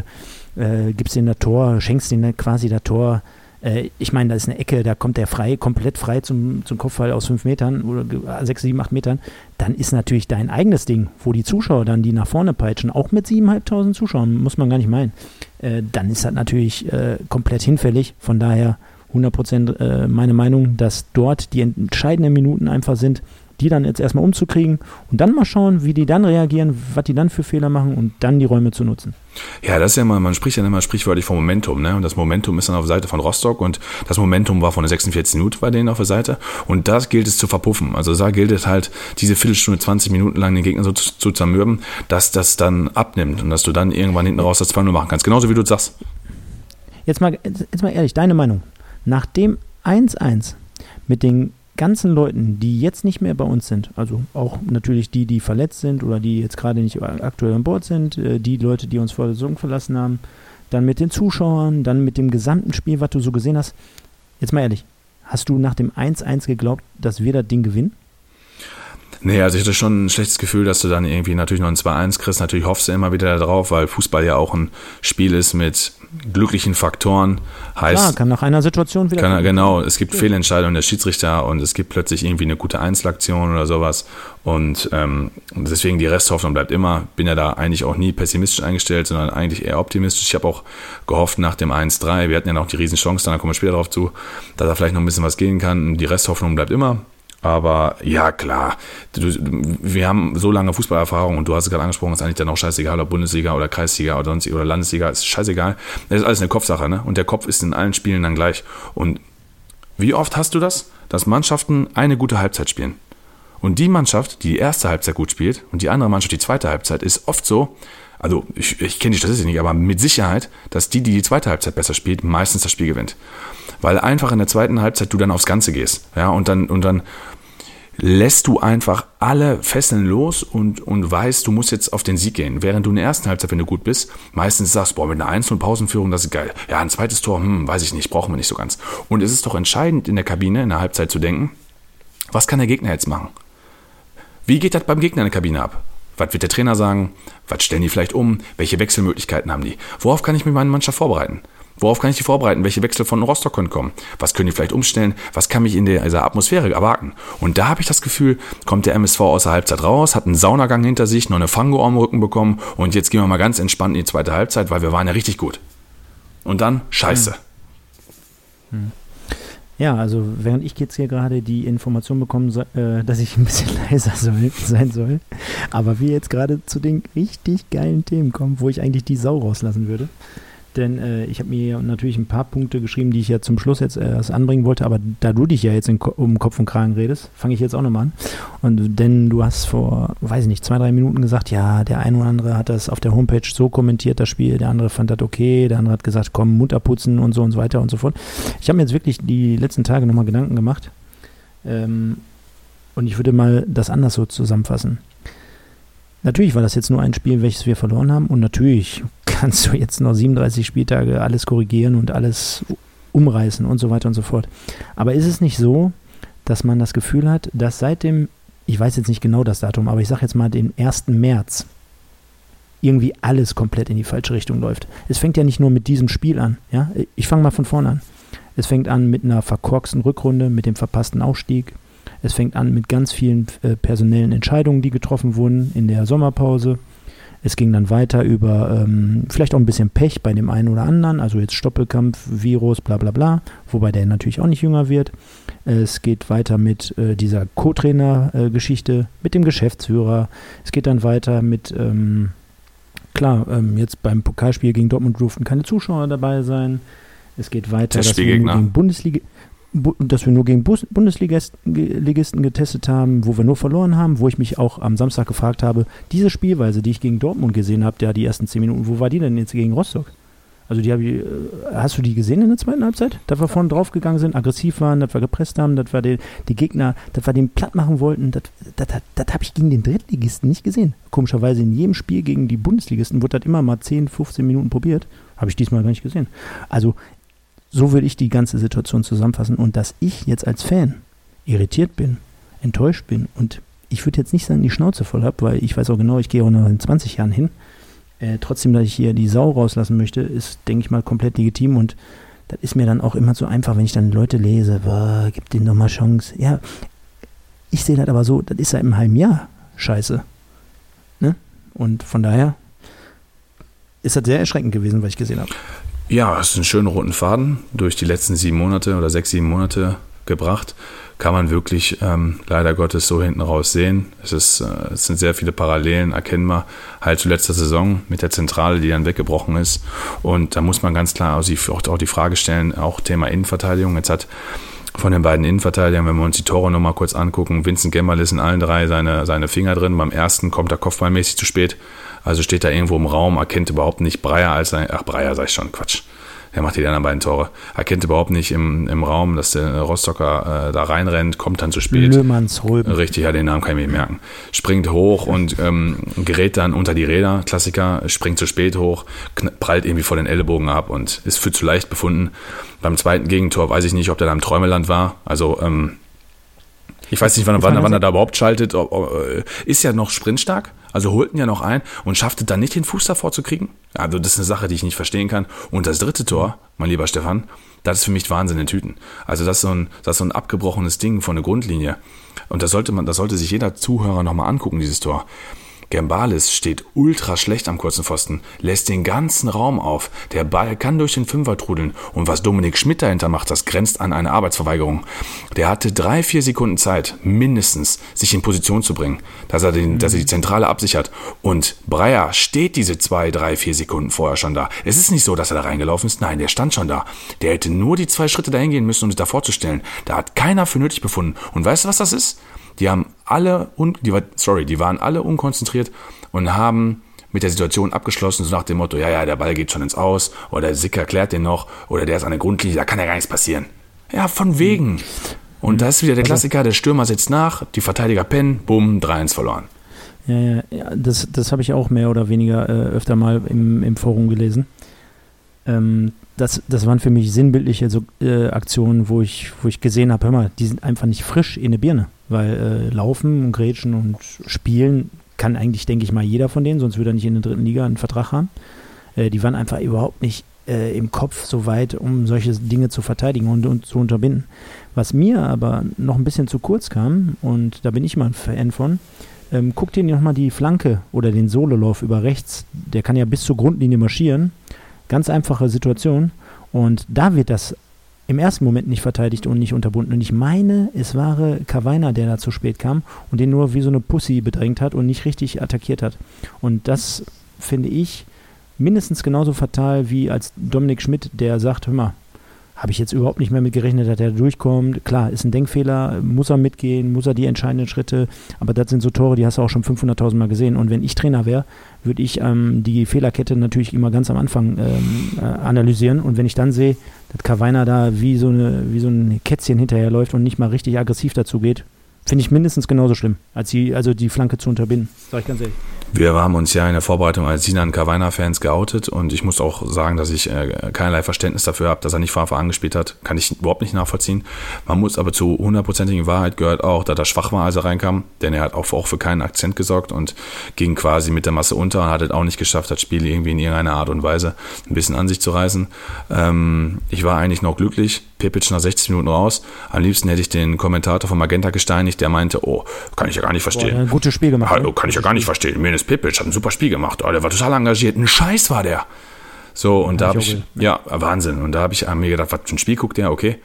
äh, gibst denen das Tor, schenkst denen quasi das Tor, äh, ich meine, da ist eine Ecke, da kommt der frei, komplett frei zum, zum Kopfball aus fünf Metern oder sechs, sieben, acht Metern, dann ist natürlich dein eigenes Ding, wo die Zuschauer dann die nach vorne peitschen, auch mit siebeneinhalbtausend Zuschauern, muss man gar nicht meinen, äh, dann ist das natürlich äh, komplett hinfällig. Von daher 100% äh, meine Meinung, dass dort die entscheidenden Minuten einfach sind, die dann jetzt erstmal umzukriegen und dann mal schauen, wie die dann reagieren, was die dann für Fehler machen und dann die Räume zu nutzen. Ja, das ist ja mal, man spricht ja immer sprichwörtlich vom Momentum, ne? Und das Momentum ist dann auf der Seite von Rostock und das Momentum war von der 46 Minuten bei denen auf der Seite und das gilt es zu verpuffen. Also da gilt es halt, diese Viertelstunde, 20 Minuten lang den Gegner so zu, zu zermürben, dass das dann abnimmt und dass du dann irgendwann hinten raus das 2-0 machen kannst. Genauso wie du sagst. Jetzt mal, jetzt mal ehrlich, deine Meinung. Nach dem 1-1 mit den ganzen Leuten, die jetzt nicht mehr bei uns sind, also auch natürlich die, die verletzt sind oder die jetzt gerade nicht aktuell an Bord sind, äh, die Leute, die uns vor der Saison verlassen haben, dann mit den Zuschauern, dann mit dem gesamten Spiel, was du so gesehen hast. Jetzt mal ehrlich, hast du nach dem 1-1 geglaubt, dass wir das Ding gewinnen? Nee, also ich hatte schon ein schlechtes Gefühl, dass du dann irgendwie natürlich noch ein 2-1 kriegst. Natürlich hoffst du immer wieder darauf, weil Fußball ja auch ein Spiel ist mit glücklichen Faktoren. Heißt, Klar, kann nach einer Situation wieder. Kann, genau, es gibt. Fehlentscheidungen der Schiedsrichter und es gibt plötzlich irgendwie eine gute Einzelaktion oder sowas. Und ähm, deswegen die Resthoffnung bleibt immer. Bin ja da eigentlich auch nie pessimistisch eingestellt, sondern eigentlich eher optimistisch. Ich habe auch gehofft nach dem 1-3, wir hatten ja noch die Riesenchance, dann kommen wir später darauf zu, dass da vielleicht noch ein bisschen was gehen kann. Die Resthoffnung bleibt immer. Aber ja, klar, du, wir haben so lange Fußballerfahrung und du hast es gerade angesprochen, ist eigentlich dann auch scheißegal, ob Bundesliga oder Kreisliga oder sonst oder Landesliga, ist scheißegal. Das ist alles eine Kopfsache, ne? Und der Kopf ist in allen Spielen dann gleich. Und wie oft hast du das, dass Mannschaften eine gute Halbzeit spielen? Und die Mannschaft, die die erste Halbzeit gut spielt und die andere Mannschaft die zweite Halbzeit, ist oft so, also ich, ich kenne die Statistik nicht, aber mit Sicherheit, dass die, die die zweite Halbzeit besser spielt, meistens das Spiel gewinnt. Weil einfach in der zweiten Halbzeit du dann aufs Ganze gehst. Ja, und dann, und dann lässt du einfach alle Fesseln los und, und weißt, du musst jetzt auf den Sieg gehen. Während du in der ersten Halbzeit, wenn du gut bist, meistens sagst, boah, mit einer 1 Pausenführung, das ist geil. Ja, ein zweites Tor, hm, weiß ich nicht, brauchen wir nicht so ganz. Und es ist doch entscheidend in der Kabine, in der Halbzeit zu denken, was kann der Gegner jetzt machen? Wie geht das beim Gegner in der Kabine ab? Was wird der Trainer sagen? Was stellen die vielleicht um? Welche Wechselmöglichkeiten haben die? Worauf kann ich mich meine Mannschaft vorbereiten? Worauf kann ich die vorbereiten? Welche Wechsel von Rostock können kommen? Was können die vielleicht umstellen? Was kann mich in dieser Atmosphäre erwarten? Und da habe ich das Gefühl, kommt der MSV aus der Halbzeit raus, hat einen Saunagang hinter sich, noch eine Fango am Rücken bekommen und jetzt gehen wir mal ganz entspannt in die zweite Halbzeit, weil wir waren ja richtig gut. Und dann Scheiße. Hm. Hm. Ja, also während ich jetzt hier gerade die Information bekomme, äh, dass ich ein bisschen leiser soll, sein soll, aber wir jetzt gerade zu den richtig geilen Themen kommen, wo ich eigentlich die Sau rauslassen würde. Denn äh, ich habe mir natürlich ein paar Punkte geschrieben, die ich ja zum Schluss jetzt erst anbringen wollte, aber da du dich ja jetzt in, um Kopf und Kragen redest, fange ich jetzt auch nochmal an. Und denn du hast vor, weiß ich nicht, zwei, drei Minuten gesagt, ja, der eine oder andere hat das auf der Homepage so kommentiert, das Spiel, der andere fand das okay, der andere hat gesagt, komm, Mund abputzen und so und so weiter und so fort. Ich habe mir jetzt wirklich die letzten Tage nochmal Gedanken gemacht. Ähm, und ich würde mal das anders so zusammenfassen. Natürlich war das jetzt nur ein Spiel, welches wir verloren haben. Und natürlich kannst du jetzt noch 37 Spieltage alles korrigieren und alles umreißen und so weiter und so fort. Aber ist es nicht so, dass man das Gefühl hat, dass seit dem, ich weiß jetzt nicht genau das Datum, aber ich sage jetzt mal den 1. März, irgendwie alles komplett in die falsche Richtung läuft. Es fängt ja nicht nur mit diesem Spiel an. Ja? Ich fange mal von vorne an. Es fängt an mit einer verkorksten Rückrunde, mit dem verpassten Aufstieg, es fängt an mit ganz vielen äh, personellen Entscheidungen, die getroffen wurden in der Sommerpause. Es ging dann weiter über ähm, vielleicht auch ein bisschen Pech bei dem einen oder anderen, also jetzt Stoppelkampf, Virus, bla bla bla, wobei der natürlich auch nicht jünger wird. Es geht weiter mit äh, dieser Co-Trainer-Geschichte, äh, mit dem Geschäftsführer. Es geht dann weiter mit, ähm, klar, ähm, jetzt beim Pokalspiel gegen Dortmund durften keine Zuschauer dabei sein. Es geht weiter, dass wir gegen Bundesliga dass wir nur gegen Bundesligisten getestet haben, wo wir nur verloren haben, wo ich mich auch am Samstag gefragt habe, diese Spielweise, die ich gegen Dortmund gesehen habe, ja die ersten zehn Minuten, wo war die denn jetzt gegen Rostock? Also die habe ich, äh, hast du die gesehen in der zweiten Halbzeit? Dass wir vorne drauf gegangen sind, aggressiv waren, dass wir gepresst haben, dass wir den, die Gegner, dass wir den platt machen wollten, das, das, das habe ich gegen den Drittligisten nicht gesehen. Komischerweise in jedem Spiel gegen die Bundesligisten wurde das immer mal 10, 15 Minuten probiert. Habe ich diesmal gar nicht gesehen. Also so würde ich die ganze Situation zusammenfassen. Und dass ich jetzt als Fan irritiert bin, enttäuscht bin und ich würde jetzt nicht sagen, die Schnauze voll habe, weil ich weiß auch genau, ich gehe auch noch in 20 Jahren hin. Äh, trotzdem, dass ich hier die Sau rauslassen möchte, ist, denke ich mal, komplett legitim und das ist mir dann auch immer so einfach, wenn ich dann Leute lese, boah, gib denen doch mal Chance. Ja, ich sehe das aber so, das ist ja im halben Jahr scheiße. Ne? Und von daher ist das sehr erschreckend gewesen, was ich gesehen habe. Ja, es ist ein schöner roten Faden durch die letzten sieben Monate oder sechs, sieben Monate gebracht. Kann man wirklich ähm, leider Gottes so hinten raus sehen. Es, ist, äh, es sind sehr viele Parallelen erkennbar, halt zu letzter Saison mit der Zentrale, die dann weggebrochen ist. Und da muss man ganz klar auch, auch die Frage stellen, auch Thema Innenverteidigung. Jetzt hat von den beiden Innenverteidigern, wenn wir uns die Tore nochmal kurz angucken, Vincent Gemmerl ist in allen drei seine, seine Finger drin. Beim ersten kommt er kopfballmäßig zu spät. Also steht da irgendwo im Raum, erkennt überhaupt nicht Breyer als sein, ach Breyer sag ich schon, Quatsch. Er macht die anderen beiden Tore. Erkennt überhaupt nicht im, im Raum, dass der Rostocker äh, da reinrennt, kommt dann zu spät. Löhmannsröben. Richtig, ja, den Namen kann ich mir merken. Springt hoch und ähm, gerät dann unter die Räder, Klassiker, springt zu spät hoch, prallt irgendwie vor den Ellbogen ab und ist für zu leicht befunden. Beim zweiten Gegentor weiß ich nicht, ob der da im Träumeland war. Also ähm, ich weiß nicht, wann, wann, wann er da überhaupt schaltet. Äh, ist ja noch sprintstark, also holten ja noch ein und schaffte dann nicht den Fuß davor zu kriegen. Also das ist eine Sache, die ich nicht verstehen kann. Und das dritte Tor, mein lieber Stefan, das ist für mich Wahnsinn in Tüten. Also das ist so ein, das ist so ein abgebrochenes Ding von der Grundlinie. Und das sollte man, das sollte sich jeder Zuhörer nochmal angucken, dieses Tor. Gembalis steht ultra schlecht am kurzen Pfosten, lässt den ganzen Raum auf. Der Ball kann durch den Fünfer trudeln. Und was Dominik Schmidt dahinter macht, das grenzt an eine Arbeitsverweigerung. Der hatte drei, vier Sekunden Zeit, mindestens, sich in Position zu bringen, dass er, den, dass er die Zentrale absichert. Und Breyer steht diese zwei, drei, vier Sekunden vorher schon da. Es ist nicht so, dass er da reingelaufen ist. Nein, der stand schon da. Der hätte nur die zwei Schritte dahin gehen müssen, um sich da vorzustellen. Da hat keiner für nötig befunden. Und weißt du, was das ist? Die haben alle, un, die, sorry, die waren alle unkonzentriert und haben mit der Situation abgeschlossen, so nach dem Motto, ja, ja, der Ball geht schon ins Aus, oder der Sicker klärt den noch, oder der ist an der Grundlinie, da kann ja gar nichts passieren. Ja, von wegen. Und das ist wieder der Klassiker, der Stürmer setzt nach, die Verteidiger pennen, bumm, 3-1 verloren. Ja, ja, ja das, das habe ich auch mehr oder weniger äh, öfter mal im, im Forum gelesen. Ähm, das, das waren für mich sinnbildliche so, äh, Aktionen, wo ich, wo ich gesehen habe, hör mal, die sind einfach nicht frisch in der Birne. Weil äh, Laufen und Grätschen und Spielen kann eigentlich, denke ich mal, jeder von denen, sonst würde er nicht in der dritten Liga einen Vertrag haben. Äh, die waren einfach überhaupt nicht äh, im Kopf so weit, um solche Dinge zu verteidigen und, und zu unterbinden. Was mir aber noch ein bisschen zu kurz kam, und da bin ich mal ein Fan von, ähm, guck dir nochmal die Flanke oder den Sololauf über rechts. Der kann ja bis zur Grundlinie marschieren. Ganz einfache Situation. Und da wird das im ersten Moment nicht verteidigt und nicht unterbunden. Und ich meine, es war Kavaina, der da zu spät kam und den nur wie so eine Pussy bedrängt hat und nicht richtig attackiert hat. Und das finde ich mindestens genauso fatal wie als Dominik Schmidt, der sagt, hör mal, habe ich jetzt überhaupt nicht mehr mit gerechnet, dass er durchkommt. Klar, ist ein Denkfehler, muss er mitgehen, muss er die entscheidenden Schritte, aber das sind so Tore, die hast du auch schon 500.000 Mal gesehen. Und wenn ich Trainer wäre, würde ich ähm, die Fehlerkette natürlich immer ganz am Anfang ähm, äh, analysieren. Und wenn ich dann sehe, dass Kavaina da wie so, eine, wie so ein Kätzchen hinterherläuft und nicht mal richtig aggressiv dazu geht, finde ich mindestens genauso schlimm, als die, also die Flanke zu unterbinden. Sag ich ganz ehrlich. Wir haben uns ja in der Vorbereitung als Sinan Kavaina-Fans geoutet und ich muss auch sagen, dass ich äh, keinerlei Verständnis dafür habe, dass er nicht von Anfang an gespielt hat. Kann ich überhaupt nicht nachvollziehen. Man muss aber zu hundertprozentigen Wahrheit gehört auch, dass er schwach war, als er reinkam, denn er hat auch, auch für keinen Akzent gesorgt und ging quasi mit der Masse unter und hat es auch nicht geschafft, das Spiel irgendwie in irgendeiner Art und Weise ein bisschen an sich zu reißen. Ähm, ich war eigentlich noch glücklich. Pepic nach 60 Minuten raus. Am liebsten hätte ich den Kommentator von Magenta gesteinigt, der meinte, oh, kann ich ja gar nicht verstehen. Boah, ein gutes Spiel gemacht. Hallo, ne? kann ich ja gar nicht verstehen. Menes Pipic hat ein super Spiel gemacht. Oh, der war total engagiert. Ein Scheiß war der. So, und ja, da habe ich, ja, Wahnsinn. Und da habe ich mir gedacht, was für ein Spiel guckt der, okay.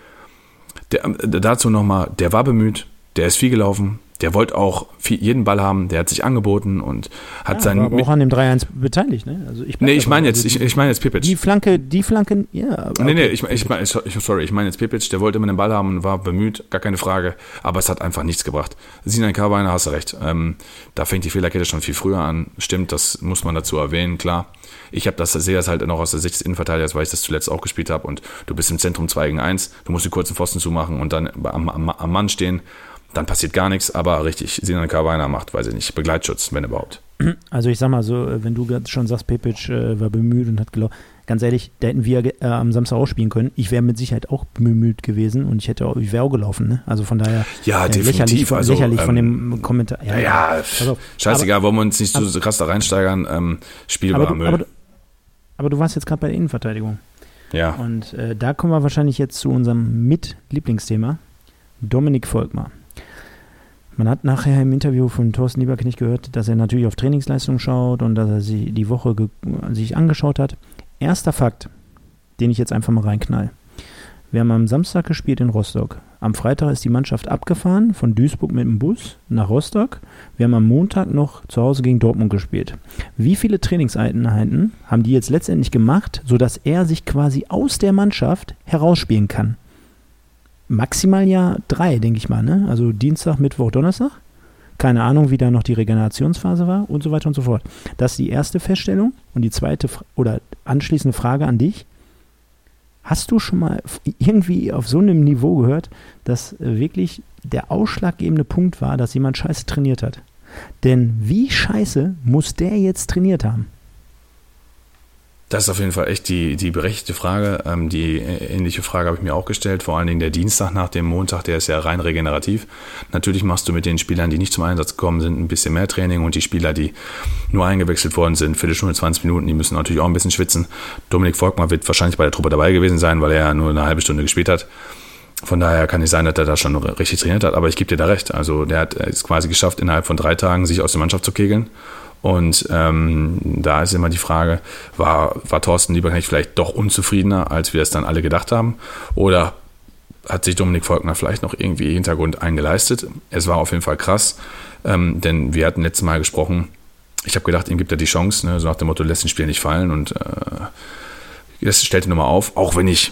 Der, dazu nochmal, der war bemüht, der ist viel gelaufen, der wollte auch viel, jeden Ball haben, der hat sich angeboten und hat ja, seinen. War aber auch an dem 3-1 beteiligt, ne? Also ich nee, ich meine jetzt, ich, ich meine jetzt Pipic. Die Flanke, die Flanke, ja. Okay. Nee, nee, ich, ich, mein, sorry, ich meine jetzt Pipic, der wollte immer den Ball haben und war bemüht, gar keine Frage, aber es hat einfach nichts gebracht. Sinan Karbeiner, hast du recht. Ähm, da fängt die Fehlerkette schon viel früher an. Stimmt, das muss man dazu erwähnen, klar. Ich habe das, sehe das halt noch aus der Sicht des Innenverteidigers, weil ich das zuletzt auch gespielt habe und du bist im Zentrum 2 gegen 1, du musst die kurzen Pfosten zumachen und dann am, am, am Mann stehen dann passiert gar nichts, aber richtig, Sinan Kavaina macht, weiß ich nicht, Begleitschutz, wenn überhaupt. Also ich sag mal so, wenn du schon sagst, Pepic äh, war bemüht und hat gelaufen, ganz ehrlich, da hätten wir äh, am Samstag auch spielen können. Ich wäre mit Sicherheit auch bemüht gewesen und ich hätte auch, ich wäre auch gelaufen, ne? Also von daher ja, äh, definitiv. lächerlich, also, lächerlich ähm, von dem Kommentar. Ja, ja, ja scheißegal, wollen wir uns nicht so krass da reinsteigern. Ähm, spielbarer Müll. Aber, aber, du warst jetzt gerade bei der Innenverteidigung. Ja. Und äh, da kommen wir wahrscheinlich jetzt zu unserem Mit-Lieblingsthema. Dominik Volkmar. Man hat nachher im Interview von Thorsten Lieberknecht gehört, dass er natürlich auf Trainingsleistung schaut und dass er sie die Woche sich angeschaut hat. Erster Fakt, den ich jetzt einfach mal reinknall. Wir haben am Samstag gespielt in Rostock. Am Freitag ist die Mannschaft abgefahren von Duisburg mit dem Bus nach Rostock. Wir haben am Montag noch zu Hause gegen Dortmund gespielt. Wie viele Trainingseinheiten haben die jetzt letztendlich gemacht, sodass er sich quasi aus der Mannschaft herausspielen kann? Maximal ja drei, denke ich mal. Ne? Also Dienstag, Mittwoch, Donnerstag. Keine Ahnung, wie da noch die Regenerationsphase war und so weiter und so fort. Das ist die erste Feststellung. Und die zweite oder anschließende Frage an dich. Hast du schon mal irgendwie auf so einem Niveau gehört, dass wirklich der ausschlaggebende Punkt war, dass jemand scheiße trainiert hat? Denn wie scheiße muss der jetzt trainiert haben? Das ist auf jeden Fall echt die, die berechtigte Frage. Ähm, die ähnliche Frage habe ich mir auch gestellt. Vor allen Dingen der Dienstag nach dem Montag, der ist ja rein regenerativ. Natürlich machst du mit den Spielern, die nicht zum Einsatz gekommen sind, ein bisschen mehr Training und die Spieler, die nur eingewechselt worden sind, für die Stunde 20 Minuten, die müssen natürlich auch ein bisschen schwitzen. Dominik Volkmar wird wahrscheinlich bei der Truppe dabei gewesen sein, weil er ja nur eine halbe Stunde gespielt hat. Von daher kann es sein, dass er da schon richtig trainiert hat, aber ich gebe dir da recht. Also der hat es quasi geschafft, innerhalb von drei Tagen sich aus der Mannschaft zu kegeln und ähm, da ist immer die Frage, war, war Thorsten Lieberknecht vielleicht doch unzufriedener, als wir es dann alle gedacht haben? Oder hat sich Dominik Volkner vielleicht noch irgendwie Hintergrund eingeleistet? Es war auf jeden Fall krass, ähm, denn wir hatten letztes Mal gesprochen, ich habe gedacht, ihm gibt er die Chance, ne, so nach dem Motto, lässt den Spiel nicht fallen und äh, das stellte nochmal auf, auch wenn ich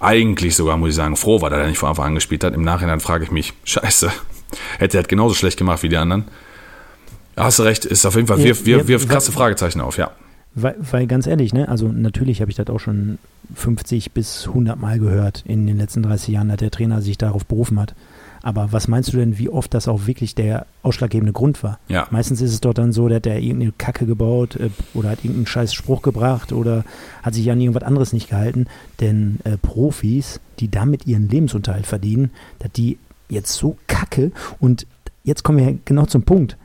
eigentlich sogar, muss ich sagen, froh war, dass er nicht von Anfang an gespielt hat. Im Nachhinein frage ich mich, scheiße, hätte er halt genauso schlecht gemacht wie die anderen. Hast du recht, ist auf jeden Fall, wirft wir, wir, wir krasse Fragezeichen auf, ja. Weil, weil ganz ehrlich, ne, also natürlich habe ich das auch schon 50 bis 100 Mal gehört in den letzten 30 Jahren, dass der Trainer sich darauf berufen hat. Aber was meinst du denn, wie oft das auch wirklich der ausschlaggebende Grund war? Ja. Meistens ist es doch dann so, dass der irgendeine Kacke gebaut äh, oder hat irgendeinen scheiß Spruch gebracht oder hat sich an irgendwas anderes nicht gehalten. Denn äh, Profis, die damit ihren Lebensunterhalt verdienen, dass die jetzt so kacke und jetzt kommen wir genau zum Punkt.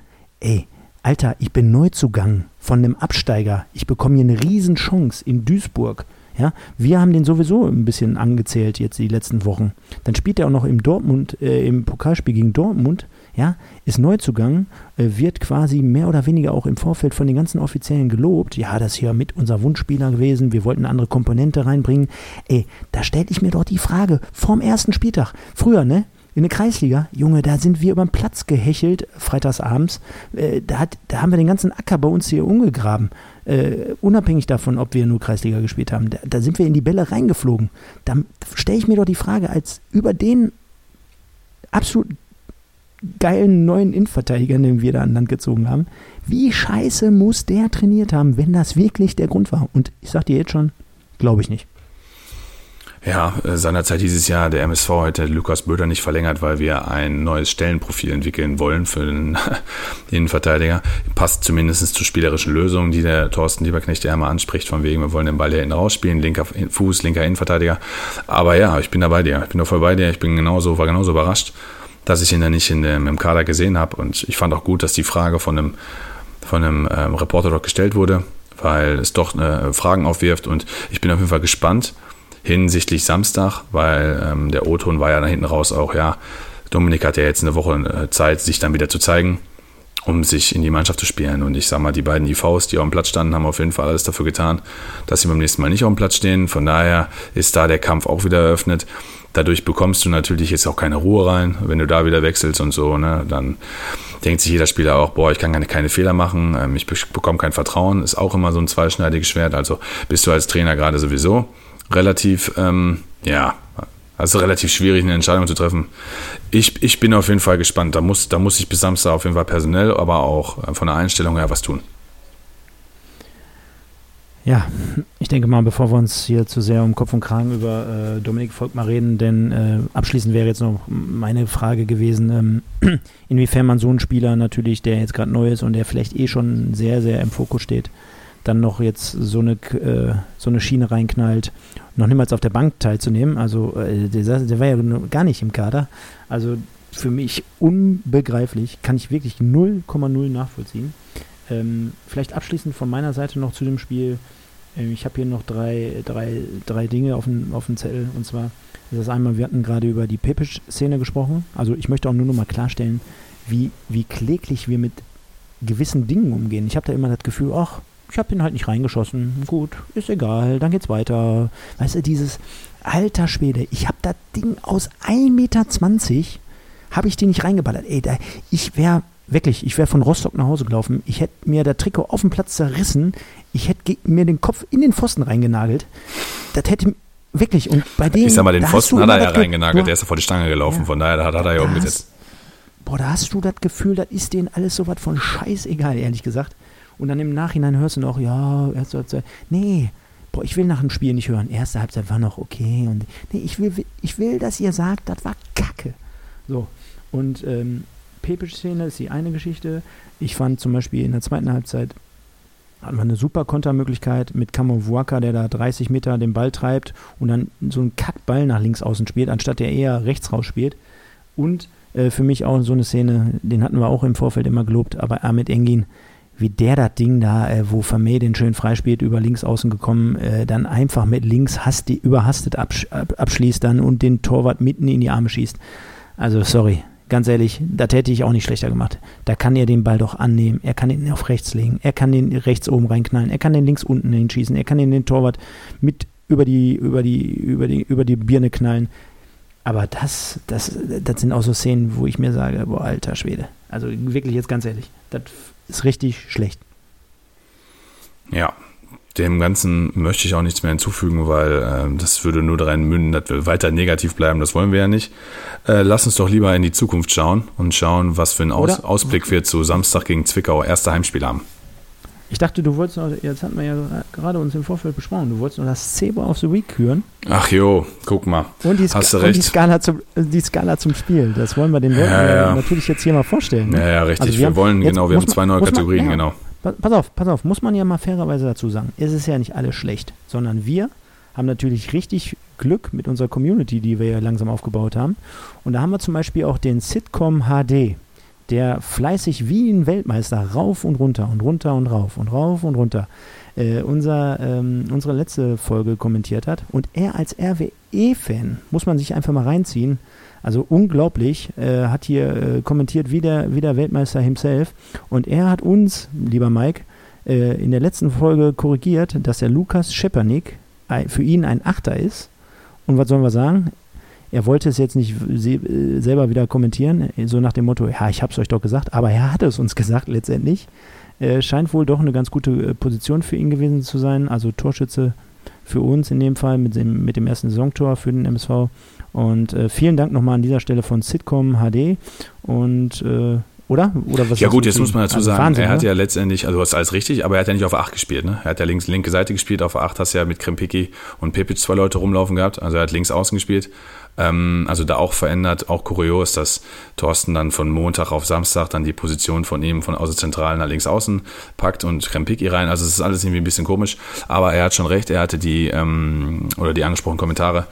Ey, Alter, ich bin Neuzugang von einem Absteiger. Ich bekomme hier eine Riesenchance in Duisburg. Ja, wir haben den sowieso ein bisschen angezählt jetzt die letzten Wochen. Dann spielt er auch noch im Dortmund, äh, im Pokalspiel gegen Dortmund, ja, ist Neuzugang, äh, wird quasi mehr oder weniger auch im Vorfeld von den ganzen Offiziellen gelobt. Ja, das ist ja mit unser Wunschspieler gewesen, wir wollten eine andere Komponente reinbringen. Ey, da stellte ich mir doch die Frage, vorm ersten Spieltag, früher, ne? In der Kreisliga, Junge, da sind wir über den Platz gehechelt, freitagsabends. Äh, da, hat, da haben wir den ganzen Acker bei uns hier umgegraben. Äh, unabhängig davon, ob wir nur Kreisliga gespielt haben. Da, da sind wir in die Bälle reingeflogen. Da stelle ich mir doch die Frage, als über den absolut geilen neuen Innenverteidiger, den wir da an Land gezogen haben, wie scheiße muss der trainiert haben, wenn das wirklich der Grund war? Und ich sag dir jetzt schon, glaube ich nicht. Ja, äh, seinerzeit dieses Jahr, der MSV hätte Lukas Böder nicht verlängert, weil wir ein neues Stellenprofil entwickeln wollen für den Innenverteidiger. Passt zumindest zur spielerischen Lösung, die der Thorsten Lieberknecht ja immer anspricht, von wegen, wir wollen den Ball hier hinten rausspielen, linker Fuß, linker Innenverteidiger. Aber ja, ich bin da bei dir. Ich bin da voll bei dir. Ich bin genauso, war genauso überrascht, dass ich ihn da nicht in dem, im Kader gesehen habe. Und ich fand auch gut, dass die Frage von einem, von einem ähm, Reporter dort gestellt wurde, weil es doch äh, Fragen aufwirft. Und ich bin auf jeden Fall gespannt, hinsichtlich Samstag, weil ähm, der O-Ton war ja da hinten raus auch, ja, Dominik hat ja jetzt eine Woche äh, Zeit, sich dann wieder zu zeigen, um sich in die Mannschaft zu spielen. Und ich sag mal, die beiden IVs, die auf dem Platz standen, haben auf jeden Fall alles dafür getan, dass sie beim nächsten Mal nicht auf dem Platz stehen. Von daher ist da der Kampf auch wieder eröffnet. Dadurch bekommst du natürlich jetzt auch keine Ruhe rein, wenn du da wieder wechselst und so, ne, dann denkt sich jeder Spieler auch, boah, ich kann keine, keine Fehler machen, ähm, ich bekomme kein Vertrauen, ist auch immer so ein zweischneidiges Schwert. Also bist du als Trainer gerade sowieso relativ, ähm, ja, also relativ schwierig, eine Entscheidung zu treffen. Ich, ich bin auf jeden Fall gespannt. Da muss, da muss ich bis Samstag auf jeden Fall personell, aber auch äh, von der Einstellung her was tun. Ja, ich denke mal, bevor wir uns hier zu sehr um Kopf und Kragen über äh, Dominik Volkmar reden, denn äh, abschließend wäre jetzt noch meine Frage gewesen, ähm, inwiefern man so einen Spieler natürlich, der jetzt gerade neu ist und der vielleicht eh schon sehr, sehr im Fokus steht, dann noch jetzt so eine, äh, so eine Schiene reinknallt, noch niemals auf der Bank teilzunehmen. Also äh, der, der, war ja gar nicht im Kader. Also für mich unbegreiflich, kann ich wirklich 0,0 nachvollziehen. Ähm, vielleicht abschließend von meiner Seite noch zu dem Spiel. Ähm, ich habe hier noch drei, drei, drei Dinge auf dem, auf dem Zettel. Und zwar ist das einmal, wir hatten gerade über die Pepic-Szene gesprochen. Also ich möchte auch nur noch mal klarstellen, wie, wie kläglich wir mit gewissen Dingen umgehen. Ich habe da immer das Gefühl, ach, ich habe den halt nicht reingeschossen. Gut, ist egal, dann geht's weiter. Weißt du, dieses alter Schwede, ich habe das Ding aus 1,20 Meter, habe ich den nicht reingeballert. Ey, da, ich wäre wirklich, ich wäre von Rostock nach Hause gelaufen. Ich hätte mir der Trikot auf dem Platz zerrissen. Ich hätte mir den Kopf in den Pfosten reingenagelt. Das hätte wirklich, und bei dem. Ich sag mal, den Pfosten hat er ja reingenagelt, der ist ja vor die Stange gelaufen, ja, von daher hat, hat er ja umgesetzt. Boah, da hast du das Gefühl, das ist denen alles so was von scheißegal, ehrlich gesagt. Und dann im Nachhinein hörst du noch, ja, erste Halbzeit. Nee, boah, ich will nach dem Spiel nicht hören. Erste Halbzeit war noch okay. Und nee, ich will, ich will, dass ihr sagt, das war Kacke. So. Und ähm, Pepe-Szene ist die eine Geschichte. Ich fand zum Beispiel in der zweiten Halbzeit hat man eine super Kontermöglichkeit mit Kamovuaka, der da 30 Meter den Ball treibt und dann so einen Kackball nach links außen spielt, anstatt der eher rechts raus spielt. Und äh, für mich auch so eine Szene, den hatten wir auch im Vorfeld immer gelobt, aber Ahmed Engin, wie der das Ding da, äh, wo Vermey den schön freispielt, über links außen gekommen, äh, dann einfach mit links hasti, überhastet absch abschließt dann und den Torwart mitten in die Arme schießt. Also sorry, ganz ehrlich, das hätte ich auch nicht schlechter gemacht. Da kann er den Ball doch annehmen, er kann ihn auf rechts legen, er kann den rechts oben reinknallen, er kann den links unten hinschießen, er kann den, den Torwart mit über die, über die, über die, über die Birne knallen. Aber das, das, das sind auch so Szenen, wo ich mir sage, boah, alter Schwede. Also wirklich jetzt ganz ehrlich, das ist richtig schlecht. Ja, dem Ganzen möchte ich auch nichts mehr hinzufügen, weil äh, das würde nur daran münden, dass wir weiter negativ bleiben. Das wollen wir ja nicht. Äh, lass uns doch lieber in die Zukunft schauen und schauen, was für ein Aus Ausblick wir zu Samstag gegen Zwickau erste Heimspiel haben. Ich dachte, du wolltest noch, jetzt hatten wir ja gerade uns im Vorfeld besprochen, du wolltest noch das Zebra of the Week küren. Ach jo, guck mal. Und die, Ska Hast du recht. die, Skala zum, die Skala zum Spiel. Das wollen wir den Leuten Ja, ja. natürlich jetzt hier mal vorstellen. ne? Ja, ja, richtig. Also wir, haben- wollen, genau, wir haben zwei man- neue man- Kategorien, ja. genau. Pa- Pass auf, pass auf, muss man ja mal fairerweise dazu sagen. Es ist ja nicht alles schlecht, sondern wir haben natürlich richtig Glück mit unserer Community, die wir ja langsam aufgebaut haben. Und da haben wir zum Beispiel auch den Sitcom HD, der fleißig wie ein Weltmeister rauf und runter und runter und rauf und rauf und runter äh, unser, ähm, unsere letzte Folge kommentiert hat. Und er als RWE-Fan, muss man sich einfach mal reinziehen, also unglaublich, äh, hat hier äh, kommentiert wie der, wie der Weltmeister himself. Und er hat uns, lieber Mike, äh, in der letzten Folge korrigiert, dass der Lukas Schepernick ein- für ihn ein Achter ist. Und was sollen wir sagen? Er wollte es jetzt nicht äh, selber wieder kommentieren, so nach dem Motto, ja, ich habe es euch doch gesagt, aber er hat es uns gesagt letztendlich. Äh, scheint wohl doch eine ganz gute äh, Position für ihn gewesen zu sein, also Torschütze für uns in dem Fall mit dem, mit dem ersten Saisontor für den MSV. Und äh, vielen Dank nochmal an dieser Stelle von Sitcom HD. Und, äh, oder? oder was Ja gut, jetzt muss man dazu Also sagen, Wahnsinn, er hat oder? ja letztendlich, also du hast alles richtig, aber er hat ja nicht auf 8 gespielt, ne? Er hat ja links, linke Seite gespielt, auf 8 hast du ja mit Krempicki und Pepic zwei Leute rumlaufen gehabt, also er hat links außen gespielt. Ähm, also da auch verändert, auch kurios, dass Thorsten dann von Montag auf Samstag dann die Position von ihm von Außenzentral nach links außen packt und Krempicki rein. Also es ist alles irgendwie ein bisschen komisch, aber er hat schon recht, er hatte die, ähm, oder die angesprochenen Kommentare,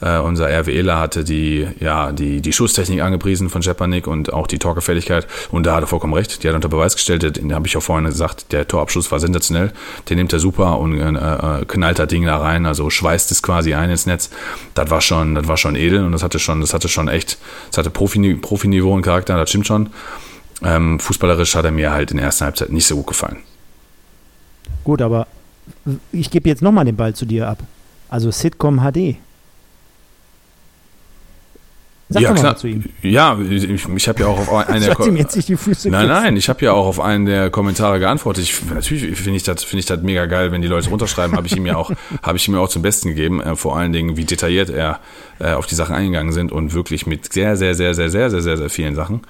äh, unser RWEler hatte die, ja, die, die Schusstechnik angepriesen von Schepanik und auch die Torgefälligkeit. Und da hat er vollkommen recht, die hat er unter Beweis gestellt, den habe ich auch vorhin gesagt, der Torabschluss war sensationell, den nimmt er super und äh, äh, knallt das Ding da rein, also schweißt es quasi ein ins Netz. Das war schon, das war schon edel und das hatte schon, das hatte schon echt, das hatte Profini Profiniveau und Charakter, das stimmt schon. Ähm, fußballerisch hat er mir halt in der ersten Halbzeit nicht so gut gefallen. Gut, aber ich gebe jetzt nochmal den Ball zu dir ab. Also Sitcom HD. Sag ja, doch mal zu ihm. Ja, ich, ich habe ja auch auf eine Sollst ihm jetzt nicht die Füße Nein, nein, ich habe ja auch auf einen der Kommentare geantwortet. Ich, natürlich finde ich das finde ich das mega geil, wenn die Leute runterschreiben, habe ich ihm ja auch habe ich ihm ja auch zum Besten gegeben, äh, vor allen Dingen wie detailliert er äh, auf die Sachen eingegangen sind und wirklich mit sehr sehr sehr sehr sehr sehr sehr sehr vielen Sachen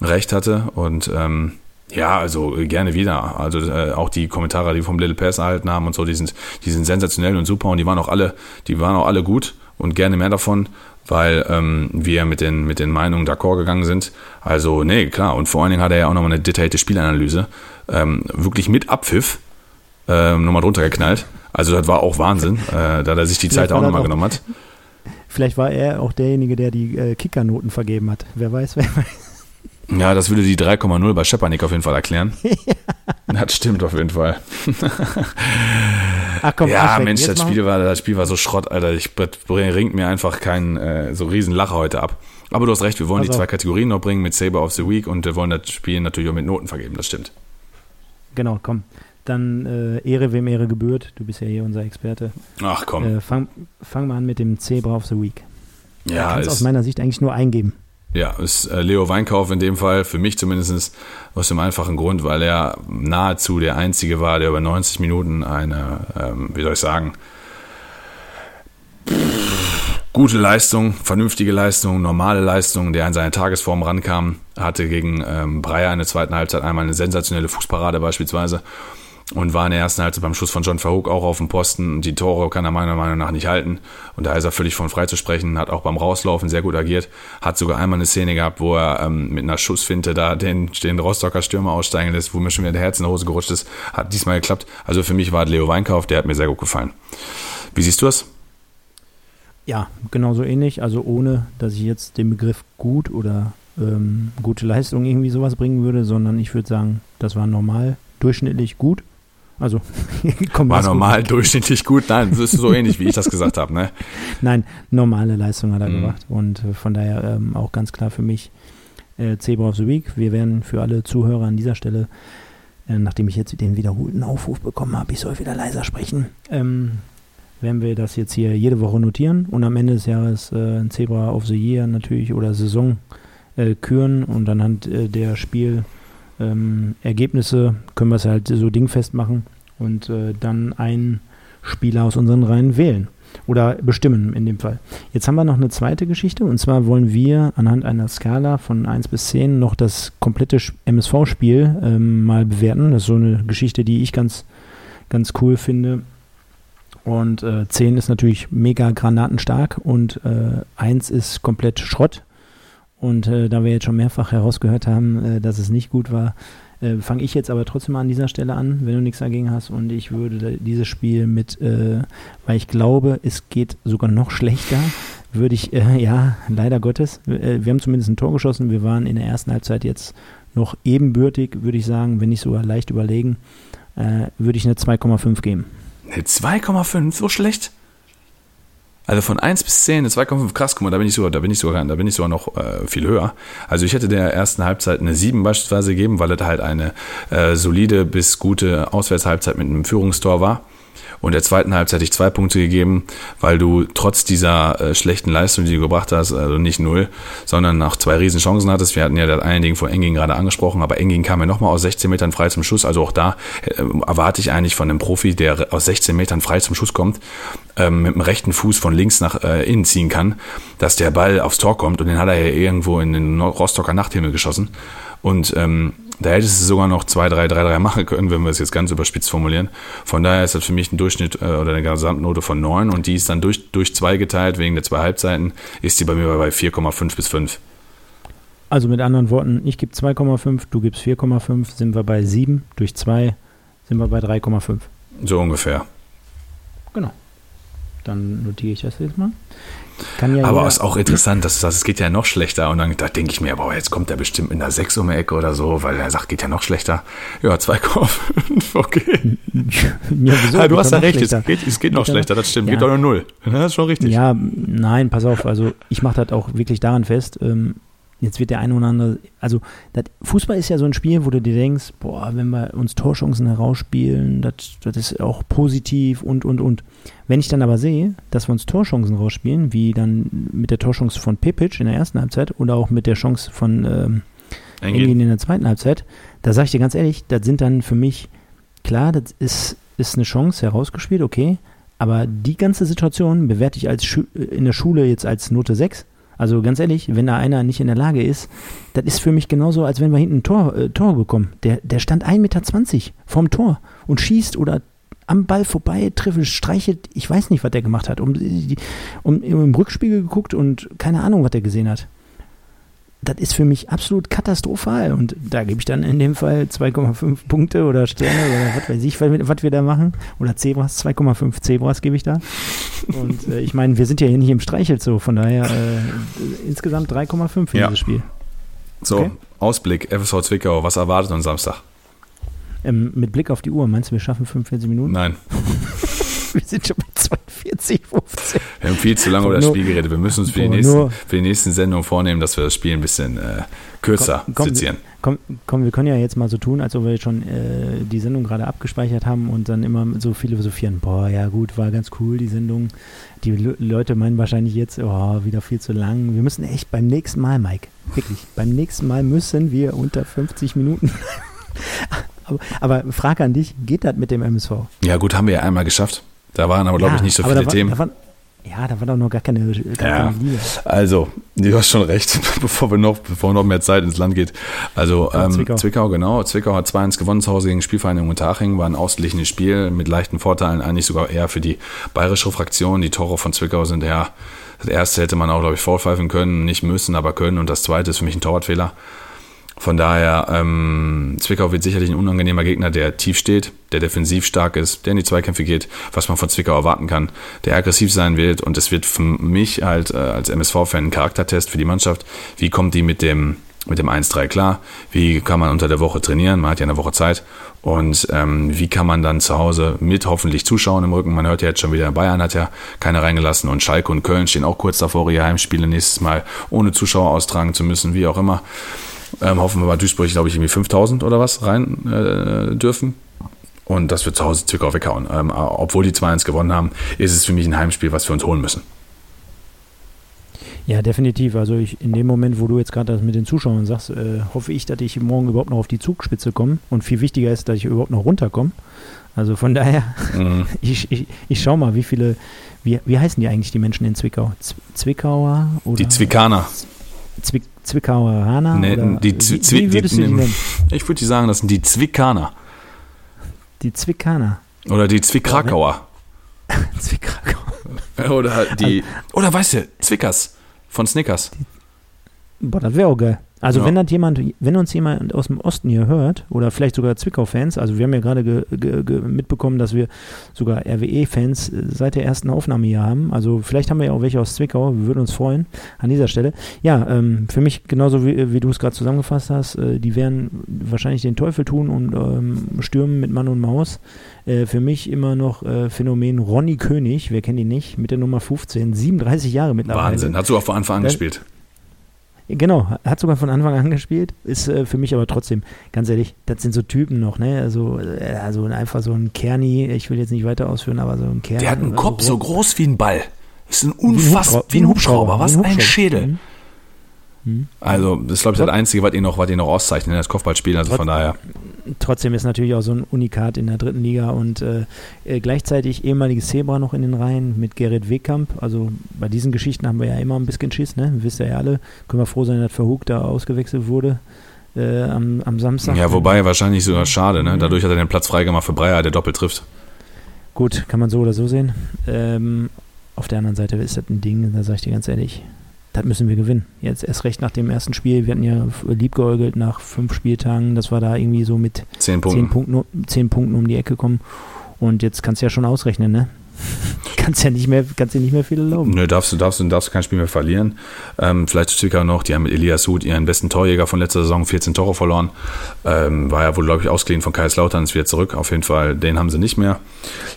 recht hatte und ähm, ja, also äh, gerne wieder. Also äh, auch die Kommentare, die vom Little Pass erhalten haben und so, die sind, die sind sensationell und super und die waren auch alle, die waren auch alle gut und gerne mehr davon, weil ähm, wir mit den, mit den Meinungen d'accord gegangen sind. Also, nee, klar. Und vor allen Dingen hat er ja auch nochmal eine detaillierte Spielanalyse, ähm, wirklich mit Abpfiff ähm, nochmal drunter geknallt. Also das war auch Wahnsinn, äh, da er sich die Zeit auch nochmal genommen hat. Vielleicht war er auch derjenige, der die äh, Kickernoten vergeben hat. Wer weiß, wer weiß. Ja, das würde die 3,0 bei Schepanik auf jeden Fall erklären. Das stimmt auf jeden Fall. Ach komm, ja, weg. Mensch, das Spiel, war, das Spiel war so Schrott, Alter. Ich das ringt mir einfach keinen äh, so riesen Lacher heute ab. Aber du hast recht, wir wollen Pass die zwei. Kategorien noch bringen mit Saber of the Week und wir wollen das Spiel natürlich auch mit Noten vergeben, das stimmt. Genau, komm. Dann äh, Ehre, wem Ehre gebührt. Du bist ja hier unser Experte. Ach komm. Äh, fang, fang mal an mit dem Zebra of the Week. ja, Kannst aus meiner Sicht eigentlich nur eingeben. Ja, ist äh, Leo Weinkauf in dem Fall, für mich zumindest aus dem einfachen Grund, weil er nahezu der Einzige war, der über 90 Minuten eine, ähm, wie soll ich sagen, gute Leistung, vernünftige Leistung, normale Leistung, der an seine Tagesform rankam, hatte gegen ähm, Breyer in der zweiten Halbzeit einmal eine sensationelle Fußparade beispielsweise und war in der ersten Halbzeit beim Schuss von John Verhoek auch auf dem Posten. Die Tore kann er meiner Meinung nach nicht halten und da ist er völlig von frei zu sprechen, hat auch beim Rauslaufen sehr gut agiert, hat sogar einmal eine Szene gehabt, wo er ähm, mit einer Schussfinte da den, den Rostocker Stürmer aussteigen lässt, wo mir schon wieder der Herz in die Hose gerutscht ist, hat diesmal geklappt. Also für mich war Leo Weinkauf, der hat mir sehr gut gefallen. Wie siehst du das? Ja, genauso ähnlich. Also ohne, dass ich jetzt den Begriff gut oder ähm, gute Leistung irgendwie sowas bringen würde, sondern ich würde sagen, das war normal, durchschnittlich gut. Also komm, War lass gut. normal, durchschnittlich gut. Nein, das ist so ähnlich, wie ich das gesagt habe. Ne? Nein, normale Leistung hat er Mhm. gemacht. Und äh, von daher ähm, auch ganz klar für mich äh, Zebra of the Week. Wir werden für alle Zuhörer an dieser Stelle, äh, nachdem ich jetzt den wiederholten Aufruf bekommen habe, ich soll wieder leiser sprechen, ähm, werden wir das jetzt hier jede Woche notieren und am Ende des Jahres äh, ein Zebra of the Year natürlich oder Saison äh, küren und anhand äh, der Spielergebnisse ähm, Ergebnisse können wir es halt so dingfest machen und äh, dann einen Spieler aus unseren Reihen wählen. oder bestimmen in dem Fall. Jetzt haben wir noch eine zweite Geschichte und zwar wollen wir anhand einer Skala von 1 bis 10 noch das komplette MSV-Spiel ähm, mal bewerten. Das ist so eine Geschichte, die ich ganz, ganz cool finde. Und äh, 10 ist natürlich mega granatenstark und äh, 1 ist komplett Schrott. Und äh, da wir jetzt schon mehrfach herausgehört haben, äh, dass es nicht gut war, äh, fange ich jetzt aber trotzdem mal an dieser Stelle an, wenn du nichts dagegen hast. Und ich würde dieses Spiel mit, äh, weil ich glaube, es geht sogar noch schlechter, würde ich, äh, ja, leider Gottes, äh, wir haben zumindest ein Tor geschossen. Wir waren in der ersten Halbzeit jetzt noch ebenbürtig, würde ich sagen, wenn nicht sogar leicht überlegen, würde ich eine 2,5 geben. Eine 2,5? So schlecht? Also von 1 bis 10, 2,5, krass, guck mal, da bin ich sogar, da bin ich sogar, da bin ich sogar noch äh, viel höher. Also ich hätte der ersten Halbzeit eine 7 beispielsweise gegeben, weil es halt eine äh, solide bis gute Auswärtshalbzeit mit einem Führungstor war. Und der zweiten Halbzeit hätte ich zwei Punkte gegeben, weil du trotz dieser äh, schlechten Leistung, die du gebracht hast, also nicht null, sondern nach zwei riesen Chancen hattest. Wir hatten ja das eine Ding von Engin gerade angesprochen, aber Engin kam ja nochmal aus 16 Metern frei zum Schuss. Also auch da äh, erwarte ich eigentlich von einem Profi, der aus 16 Metern frei zum Schuss kommt, ähm, mit dem rechten Fuß von links nach äh, innen ziehen kann, dass der Ball aufs Tor kommt und den hat er ja irgendwo in den Rostocker Nachthimmel geschossen. Und ähm, da hättest du sogar noch 2, 3, 3, 3 machen können, wenn wir es jetzt ganz überspitzt formulieren. Von daher ist das für mich ein Durchschnitt äh, oder eine Gesamtnote von 9 und die ist dann durch, durch 2 geteilt, wegen der zwei Halbzeiten, ist die bei mir bei 4,5 bis 5. Also mit anderen Worten, ich gebe 2,5, du gibst 4,5, sind wir bei 7, durch 2 sind wir bei 3,5. So ungefähr. Genau. Dann notiere ich das jetzt mal. Ja aber es ist auch interessant, dass du sagst, es geht ja noch schlechter. Und dann da denke ich mir, boah, jetzt kommt er bestimmt in der 6 um die Ecke oder so, weil er sagt, geht ja noch schlechter. Ja, 2,5, okay. Ja, wieso? Ja, du hast ja recht, es geht, es geht noch geht schlechter, das stimmt. Ja. Geht doch nur 0. Das ist schon richtig. Ja, nein, pass auf, also ich mache das auch wirklich daran fest. Ähm, Jetzt wird der eine oder andere, also das, Fußball ist ja so ein Spiel, wo du dir denkst, boah, wenn wir uns Torchancen herausspielen, das, das ist auch positiv und, und, und. Wenn ich dann aber sehe, dass wir uns Torchancen rausspielen, wie dann mit der Torchance von Pepic in der ersten Halbzeit oder auch mit der Chance von ähm, Engin in der zweiten Halbzeit, da sage ich dir ganz ehrlich, das sind dann für mich, klar, das ist, ist eine Chance herausgespielt, okay, aber die ganze Situation bewerte ich als Schu in der Schule jetzt als Note 6 also ganz ehrlich, wenn da einer nicht in der Lage ist, das ist für mich genauso, als wenn wir hinten ein Tor, äh, Tor bekommen. Der, der stand 1,20 Meter vom Tor und schießt oder am Ball vorbei, trifft, streichelt, ich weiß nicht, was der gemacht hat. Um, um, im Rückspiegel geguckt und keine Ahnung, was der gesehen hat das ist für mich absolut katastrophal. Und da gebe ich dann in dem Fall 2,5 Punkte oder Sterne oder was weiß ich, was wir da machen. Oder Zebras, 2,5 Zebras gebe ich da. Und äh, ich meine, wir sind ja hier nicht im Streichelt so, von daher äh, insgesamt 3,5 für ja. dieses Spiel. So, okay? Ausblick, FSV Zwickau, was erwartet uns Samstag? Ähm, mit Blick auf die Uhr, meinst du, wir schaffen 45 Minuten? Nein. wir sind schon bei 42, 15. Wir haben viel zu lange über das Spiel geredet. Wir müssen uns für die, nächsten, für die nächsten Sendungen vornehmen, dass wir das Spiel ein bisschen äh, kürzer komm, komm, sezieren. Komm, komm, wir können ja jetzt mal so tun, als ob wir schon äh, die Sendung gerade abgespeichert haben und dann immer so philosophieren. Boah, ja gut, war ganz cool, die Sendung. Die Le Leute meinen wahrscheinlich jetzt, oh, wieder viel zu lang. Wir müssen echt beim nächsten Mal, Mike, wirklich, beim nächsten Mal müssen wir unter 50 Minuten aber, aber Frage an dich, geht das mit dem MSV? Ja gut, haben wir ja einmal geschafft. Da waren aber, glaube ich, nicht so viele war, Themen. Da war, ja, da war doch noch gar keine, gar ja. keine Liebe. Also, du hast schon recht, bevor wir noch, bevor noch mehr Zeit ins Land geht. Also, ähm, Zwickau. Zwickau. genau. Zwickau hat 2-1 gewonnen zu Hause gegen Spielvereinigung Unterhaching, war ein ausgeglichenes Spiel mit leichten Vorteilen, eigentlich sogar eher für die bayerische Fraktion. Die Tore von Zwickau sind ja, das erste hätte man auch, glaube ich, vorpfeifen können, nicht müssen, aber können. Und das zweite ist für mich ein Torwartfehler. Von daher, ähm, Zwickau wird sicherlich ein unangenehmer Gegner, der tief steht, der defensiv stark ist, der in die Zweikämpfe geht, was man von Zwickau erwarten kann, der aggressiv sein wird und es wird für mich halt äh, als MSV-Fan ein Charaktertest für die Mannschaft. Wie kommt die mit dem mit dem 1-3 klar? Wie kann man unter der Woche trainieren? Man hat ja eine Woche Zeit. Und ähm, wie kann man dann zu Hause mit hoffentlich Zuschauen im Rücken? Man hört ja jetzt schon wieder, Bayern hat ja keine reingelassen und Schalke und Köln stehen auch kurz davor, ihre Heimspiele nächstes Mal ohne Zuschauer austragen zu müssen, wie auch immer. Ähm, hoffen wir bei Duisburg, glaube ich, irgendwie 5000 oder was rein äh, dürfen. Und das wird zu Hause Zwickau weghauen. Ähm, obwohl die 2-1 gewonnen haben, ist es für mich ein Heimspiel, was wir uns holen müssen. Ja, definitiv. Also ich, in dem Moment, wo du jetzt gerade das mit den Zuschauern sagst, äh, hoffe ich, dass ich morgen überhaupt noch auf die Zugspitze komme. Und viel wichtiger ist, dass ich überhaupt noch runterkomme. Also von daher, mhm. ich, ich, ich schau mal, wie viele, wie, wie heißen die eigentlich, die Menschen in Zwickau? Z Zwickauer? Oder die Zwickaner. Zwick, Zwickaueraner? Nee, oder, die, Zwi wie, wie die, die Ich würde sagen, das sind die Zwickaner. Die Zwickaner. Oder die Zwickrakauer. Zwickrakauer. Oder die, oder weißt du, Zwickers. Von Snickers. Boah, das wäre auch geil. Also ja. wenn das jemand, wenn uns jemand aus dem Osten hier hört oder vielleicht sogar Zwickau-Fans, also wir haben ja gerade mitbekommen, dass wir sogar RWE-Fans äh, seit der ersten Aufnahme hier haben. Also vielleicht haben wir ja auch welche aus Zwickau. Wir würden uns freuen an dieser Stelle. Ja, ähm, für mich genauso wie, wie du es gerade zusammengefasst hast, äh, die werden wahrscheinlich den Teufel tun und ähm, stürmen mit Mann und Maus. Äh, für mich immer noch äh, Phänomen Ronny König. Wer kennt ihn nicht? Mit der Nummer 15, 37 Jahre mittlerweile. Wahnsinn. Hat du auch von Anfang an gespielt? Genau, hat sogar von Anfang an gespielt, ist äh, für mich aber trotzdem, ganz ehrlich, das sind so Typen noch, ne? Also, äh, also einfach so ein Kerni, ich will jetzt nicht weiter ausführen, aber so ein Kerni. Der hat einen Kopf so, so groß wie ein Ball. Ist ein unfassbar, wie ein Hubschrauber, wie ein Hubschrauber. was ein, ein Schädel. Mhm. Mhm. Also, das ist, glaube ich, das Einzige, was ihn noch, was ihn noch auszeichnet, das Kopfballspiel. Also von daher. Trotzdem ist natürlich auch so ein Unikat in der dritten Liga und äh, äh, gleichzeitig ehemaliges Zebra noch in den Reihen mit Gerrit Wehkamp. Also bei diesen Geschichten haben wir ja immer ein bisschen Schiss, ne? Wisst ihr ja alle. Können wir froh sein, dass Verhug da ausgewechselt wurde. Äh, am, am Samstag. Ja, wobei wahrscheinlich sogar schade, ne? Dadurch hat er den Platz freigemacht für Breyer, der doppelt trifft. Gut, kann man so oder so sehen. Ähm, auf der anderen Seite ist das ein Ding, da sage ich dir ganz ehrlich, das müssen wir gewinnen. Jetzt erst recht nach dem ersten Spiel. Wir hatten ja liebgeäugelt nach fünf Spieltagen, dass wir da irgendwie so mit zehn Punkten, zehn Punkten, zehn Punkten um die Ecke kommen. Und jetzt kannst du ja schon ausrechnen, ne? kannst ja nicht mehr, kannst dir nicht mehr viel erlauben. Nö, darfst du, darfst du, darfst kein Spiel mehr verlieren. Ähm, vielleicht zu Zwickau noch, die haben mit Elias Huth ihren besten Torjäger von letzter Saison 14 Tore verloren. Ähm, war ja wohl, glaube ich, ausgeliehen von Kaiserslautern, ist wieder zurück. Auf jeden Fall, den haben sie nicht mehr.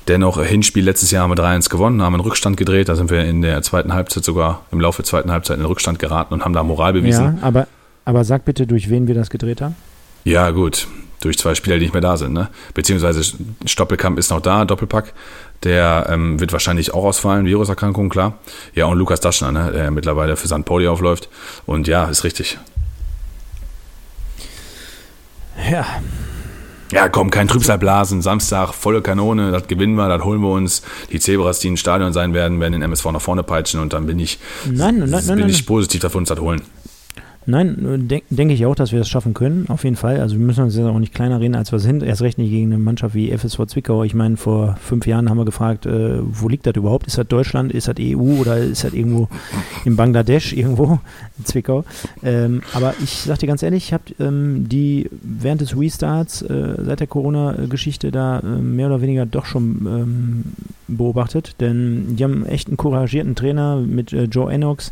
Dennoch, äh, Hinspiel letztes Jahr haben wir 3-1 gewonnen, haben einen Rückstand gedreht. Da sind wir in der zweiten Halbzeit sogar, im Laufe der zweiten Halbzeit in den Rückstand geraten und haben da Moral bewiesen. Ja, aber, aber sag bitte, durch wen wir das gedreht haben? Ja, gut durch zwei Spieler, die nicht mehr da sind. Ne? Beziehungsweise Stoppelkamp ist noch da, Doppelpack. Der ähm, wird wahrscheinlich auch ausfallen, Viruserkrankung, klar. Ja, und Lukas Daschner, ne, der mittlerweile für St. Pauli aufläuft. Und ja, ist richtig. Ja. Ja, komm, kein Trübsalblasen. Samstag, volle Kanone, das gewinnen wir, das holen wir uns. Die Zebras, die im Stadion sein werden, werden den MSV nach vorne peitschen und dann bin ich, nein, nein, nein, bin ich positiv, uns das holen. Nein, denke denk ich auch, dass wir das schaffen können, auf jeden Fall. Also wir müssen uns jetzt auch nicht kleiner reden, als wir sind. Erst recht nicht gegen eine Mannschaft wie FSV Zwickau. Ich meine, vor fünf Jahren haben wir gefragt, äh, wo liegt das überhaupt? Ist das Deutschland, ist das EU oder ist das irgendwo in Bangladesch irgendwo, in Zwickau? Ähm, aber ich sag dir ganz ehrlich, ich habe ähm, die während des Restarts, äh, seit der Corona-Geschichte da äh, mehr oder weniger doch schon ähm, beobachtet. Denn die haben echt einen couragierten Trainer mit äh, Joe Enox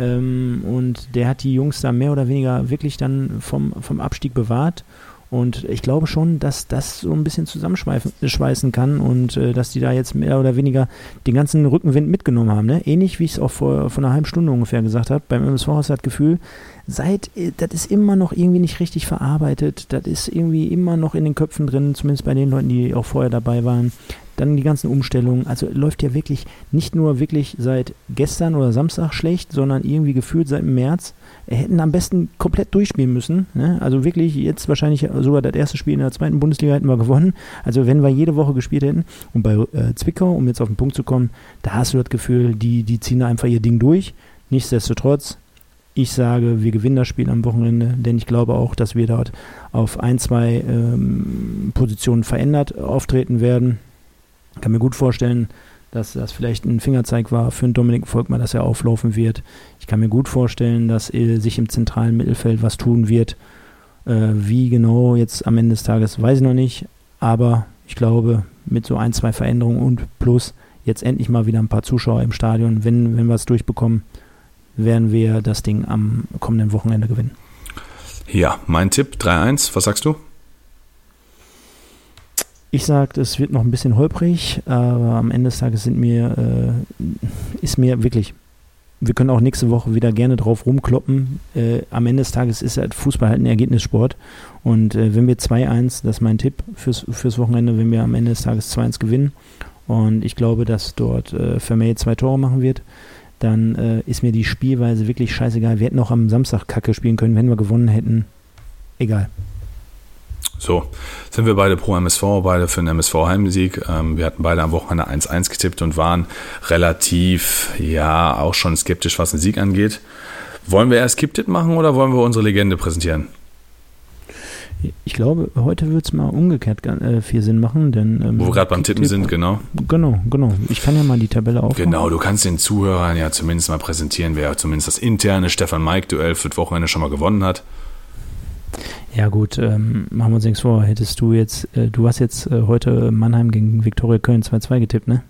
ähm, und der hat die Jungs da mehr oder weniger wirklich dann vom, vom Abstieg bewahrt. Und ich glaube schon, dass das so ein bisschen zusammenschweißen kann und äh, dass die da jetzt mehr oder weniger den ganzen Rückenwind mitgenommen haben. Ne? Ähnlich wie ich es auch vor, vor einer halben Stunde ungefähr gesagt habe. Beim MSV hast du das Gefühl, seit, äh, das ist immer noch irgendwie nicht richtig verarbeitet. Das ist irgendwie immer noch in den Köpfen drin, zumindest bei den Leuten, die auch vorher dabei waren. Dann die ganzen Umstellungen. Also läuft ja wirklich nicht nur wirklich seit gestern oder Samstag schlecht, sondern irgendwie gefühlt seit März. Hätten am besten komplett durchspielen müssen. Ne? Also wirklich jetzt wahrscheinlich sogar das erste Spiel in der zweiten Bundesliga hätten wir gewonnen. Also wenn wir jede Woche gespielt hätten. Und bei äh, Zwickau, um jetzt auf den Punkt zu kommen, da hast du das Gefühl, die, die ziehen da einfach ihr Ding durch. Nichtsdestotrotz, ich sage, wir gewinnen das Spiel am Wochenende, denn ich glaube auch, dass wir dort auf ein, zwei ähm, Positionen verändert auftreten werden. Ich kann mir gut vorstellen, dass das vielleicht ein Fingerzeig war für einen Dominik Volkmar, dass er auflaufen wird. Ich kann mir gut vorstellen, dass er sich im zentralen Mittelfeld was tun wird. Äh, wie genau jetzt am Ende des Tages, weiß ich noch nicht. Aber ich glaube, mit so ein, zwei Veränderungen und plus jetzt endlich mal wieder ein paar Zuschauer im Stadion, wenn, wenn wir es durchbekommen, werden wir das Ding am kommenden Wochenende gewinnen. Ja, mein Tipp 3-1. Was sagst du? Ich sage, es wird noch ein bisschen holprig, aber am Ende des Tages sind mir, äh, ist mir wirklich, wir können auch nächste Woche wieder gerne drauf rumkloppen. Äh, am Ende des Tages ist halt Fußball halt ein Ergebnissport. Und äh, wenn wir 2-1, das ist mein Tipp fürs, fürs Wochenende, wenn wir am Ende des Tages 2-1 gewinnen. Und ich glaube, dass dort äh, Vermey zwei Tore machen wird dann äh, ist mir die Spielweise wirklich scheißegal. Wir hätten auch am Samstag Kacke spielen können, wenn wir gewonnen hätten. Egal. So, sind wir beide pro MSV, beide für einen MSV-Heimsieg. Ähm, wir hatten beide am Wochenende 1-1 getippt und waren relativ, ja, auch schon skeptisch, was den Sieg angeht. Wollen wir erst Kipptipp machen oder wollen wir unsere Legende präsentieren? Ich glaube, heute wird es mal umgekehrt äh, viel Sinn machen, denn. Ähm, Wo wir gerade beim Tippen sind, genau. Genau, genau. Ich kann ja mal die Tabelle aufmachen. Genau, du kannst den Zuhörern ja zumindest mal präsentieren, wer zumindest das interne Stefan-Mike-Duell für das Wochenende schon mal gewonnen hat. Ja, gut, ähm, machen wir uns nichts vor. Hättest du jetzt, äh, du hast jetzt äh, heute Mannheim gegen Viktoria Köln 2-2 getippt, ne?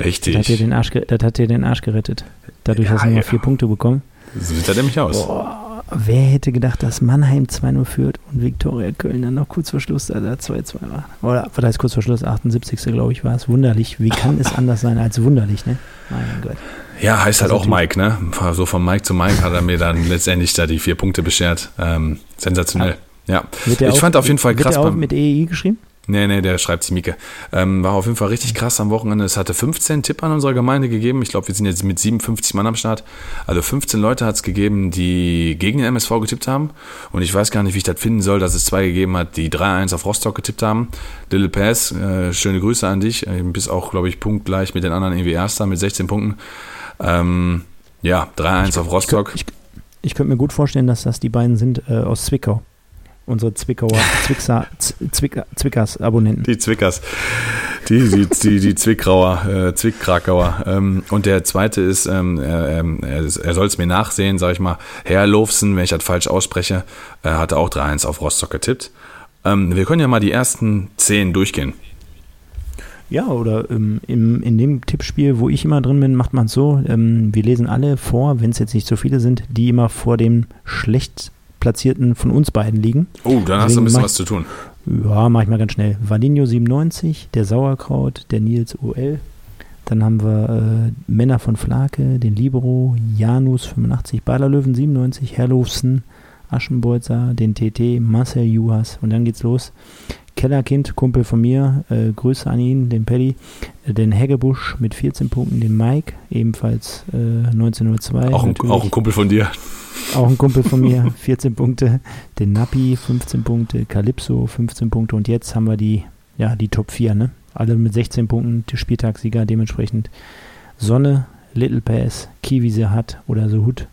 Richtig. Das hat dir den Arsch, das hat dir den Arsch gerettet. Dadurch ja, hast du nur ja. vier Punkte bekommen. So sieht er nämlich aus. Boah. Wer hätte gedacht, dass Mannheim 2-0 führt und Viktoria Köln dann noch kurz vor Schluss da 2-2 war? Oder was heißt kurz vor Schluss? 78. glaube ich war es. Wunderlich. Wie kann es anders sein als wunderlich, ne? Mein Gott. Ja, heißt halt also auch Mike, ne? So von Mike zu Mike hat er mir dann letztendlich da die vier Punkte beschert. Ähm, sensationell. Ja. Ich auch, fand auf jeden Fall krass. Wird der auch mit EEI geschrieben? Nee, nee, der schreibt sich Mieke. Ähm, war auf jeden Fall richtig krass am Wochenende. Es hatte 15 Tipp an unserer Gemeinde gegeben. Ich glaube, wir sind jetzt mit 57 Mann am Start. Also 15 Leute hat es gegeben, die gegen den MSV getippt haben. Und ich weiß gar nicht, wie ich das finden soll, dass es zwei gegeben hat, die 3-1 auf Rostock getippt haben. Little Pass, äh, schöne Grüße an dich. Äh, bist auch, glaube ich, punktgleich mit den anderen irgendwie Erster mit 16 Punkten. Ähm, ja, 3-1 auf Rostock. Ich, ich, ich könnte mir gut vorstellen, dass das die beiden sind äh, aus Zwickau unsere Zwickauer, Zwickser, Zwick, Zwickers Abonnenten. Die Zwickers. Die, die, die, die Zwickrauer, äh, Zwickkrakauer. Ähm, und der zweite ist, ähm, er, ähm, er, er soll es mir nachsehen, sag ich mal, Herr Lofsen, wenn ich das falsch ausspreche, äh, hatte auch 3-1 auf Rostock getippt. Ähm, wir können ja mal die ersten zehn durchgehen. Ja, oder ähm, im, in dem Tippspiel, wo ich immer drin bin, macht man es so, ähm, wir lesen alle vor, wenn es jetzt nicht so viele sind, die immer vor dem schlecht Platzierten von uns beiden liegen. Oh, dann hast du ein bisschen was zu tun. Ja, mach ich mal ganz schnell. Valinho 97, der Sauerkraut, der Nils OL. Dann haben wir äh, Männer von Flake, den Libero, Janus 85, Baderlöwen 97, Herlofsen, Aschenbolzer, den TT, Marcel Juhas. Und dann geht's los. Kellerkind, Kumpel von mir, äh, Grüße an ihn, den Paddy, äh, den Heggebusch mit 14 Punkten, den Mike, ebenfalls äh, 1902. Auch ein, auch ein Kumpel von dir. Auch ein Kumpel von mir, 14 Punkte. Den Nappi, 15 Punkte. Calypso, 15 Punkte. Und jetzt haben wir die, ja, die Top 4, ne? Alle mit 16 Punkten, die Spieltagssieger dementsprechend. Sonne, Little Pass, Kiwi Sehat oder The Hood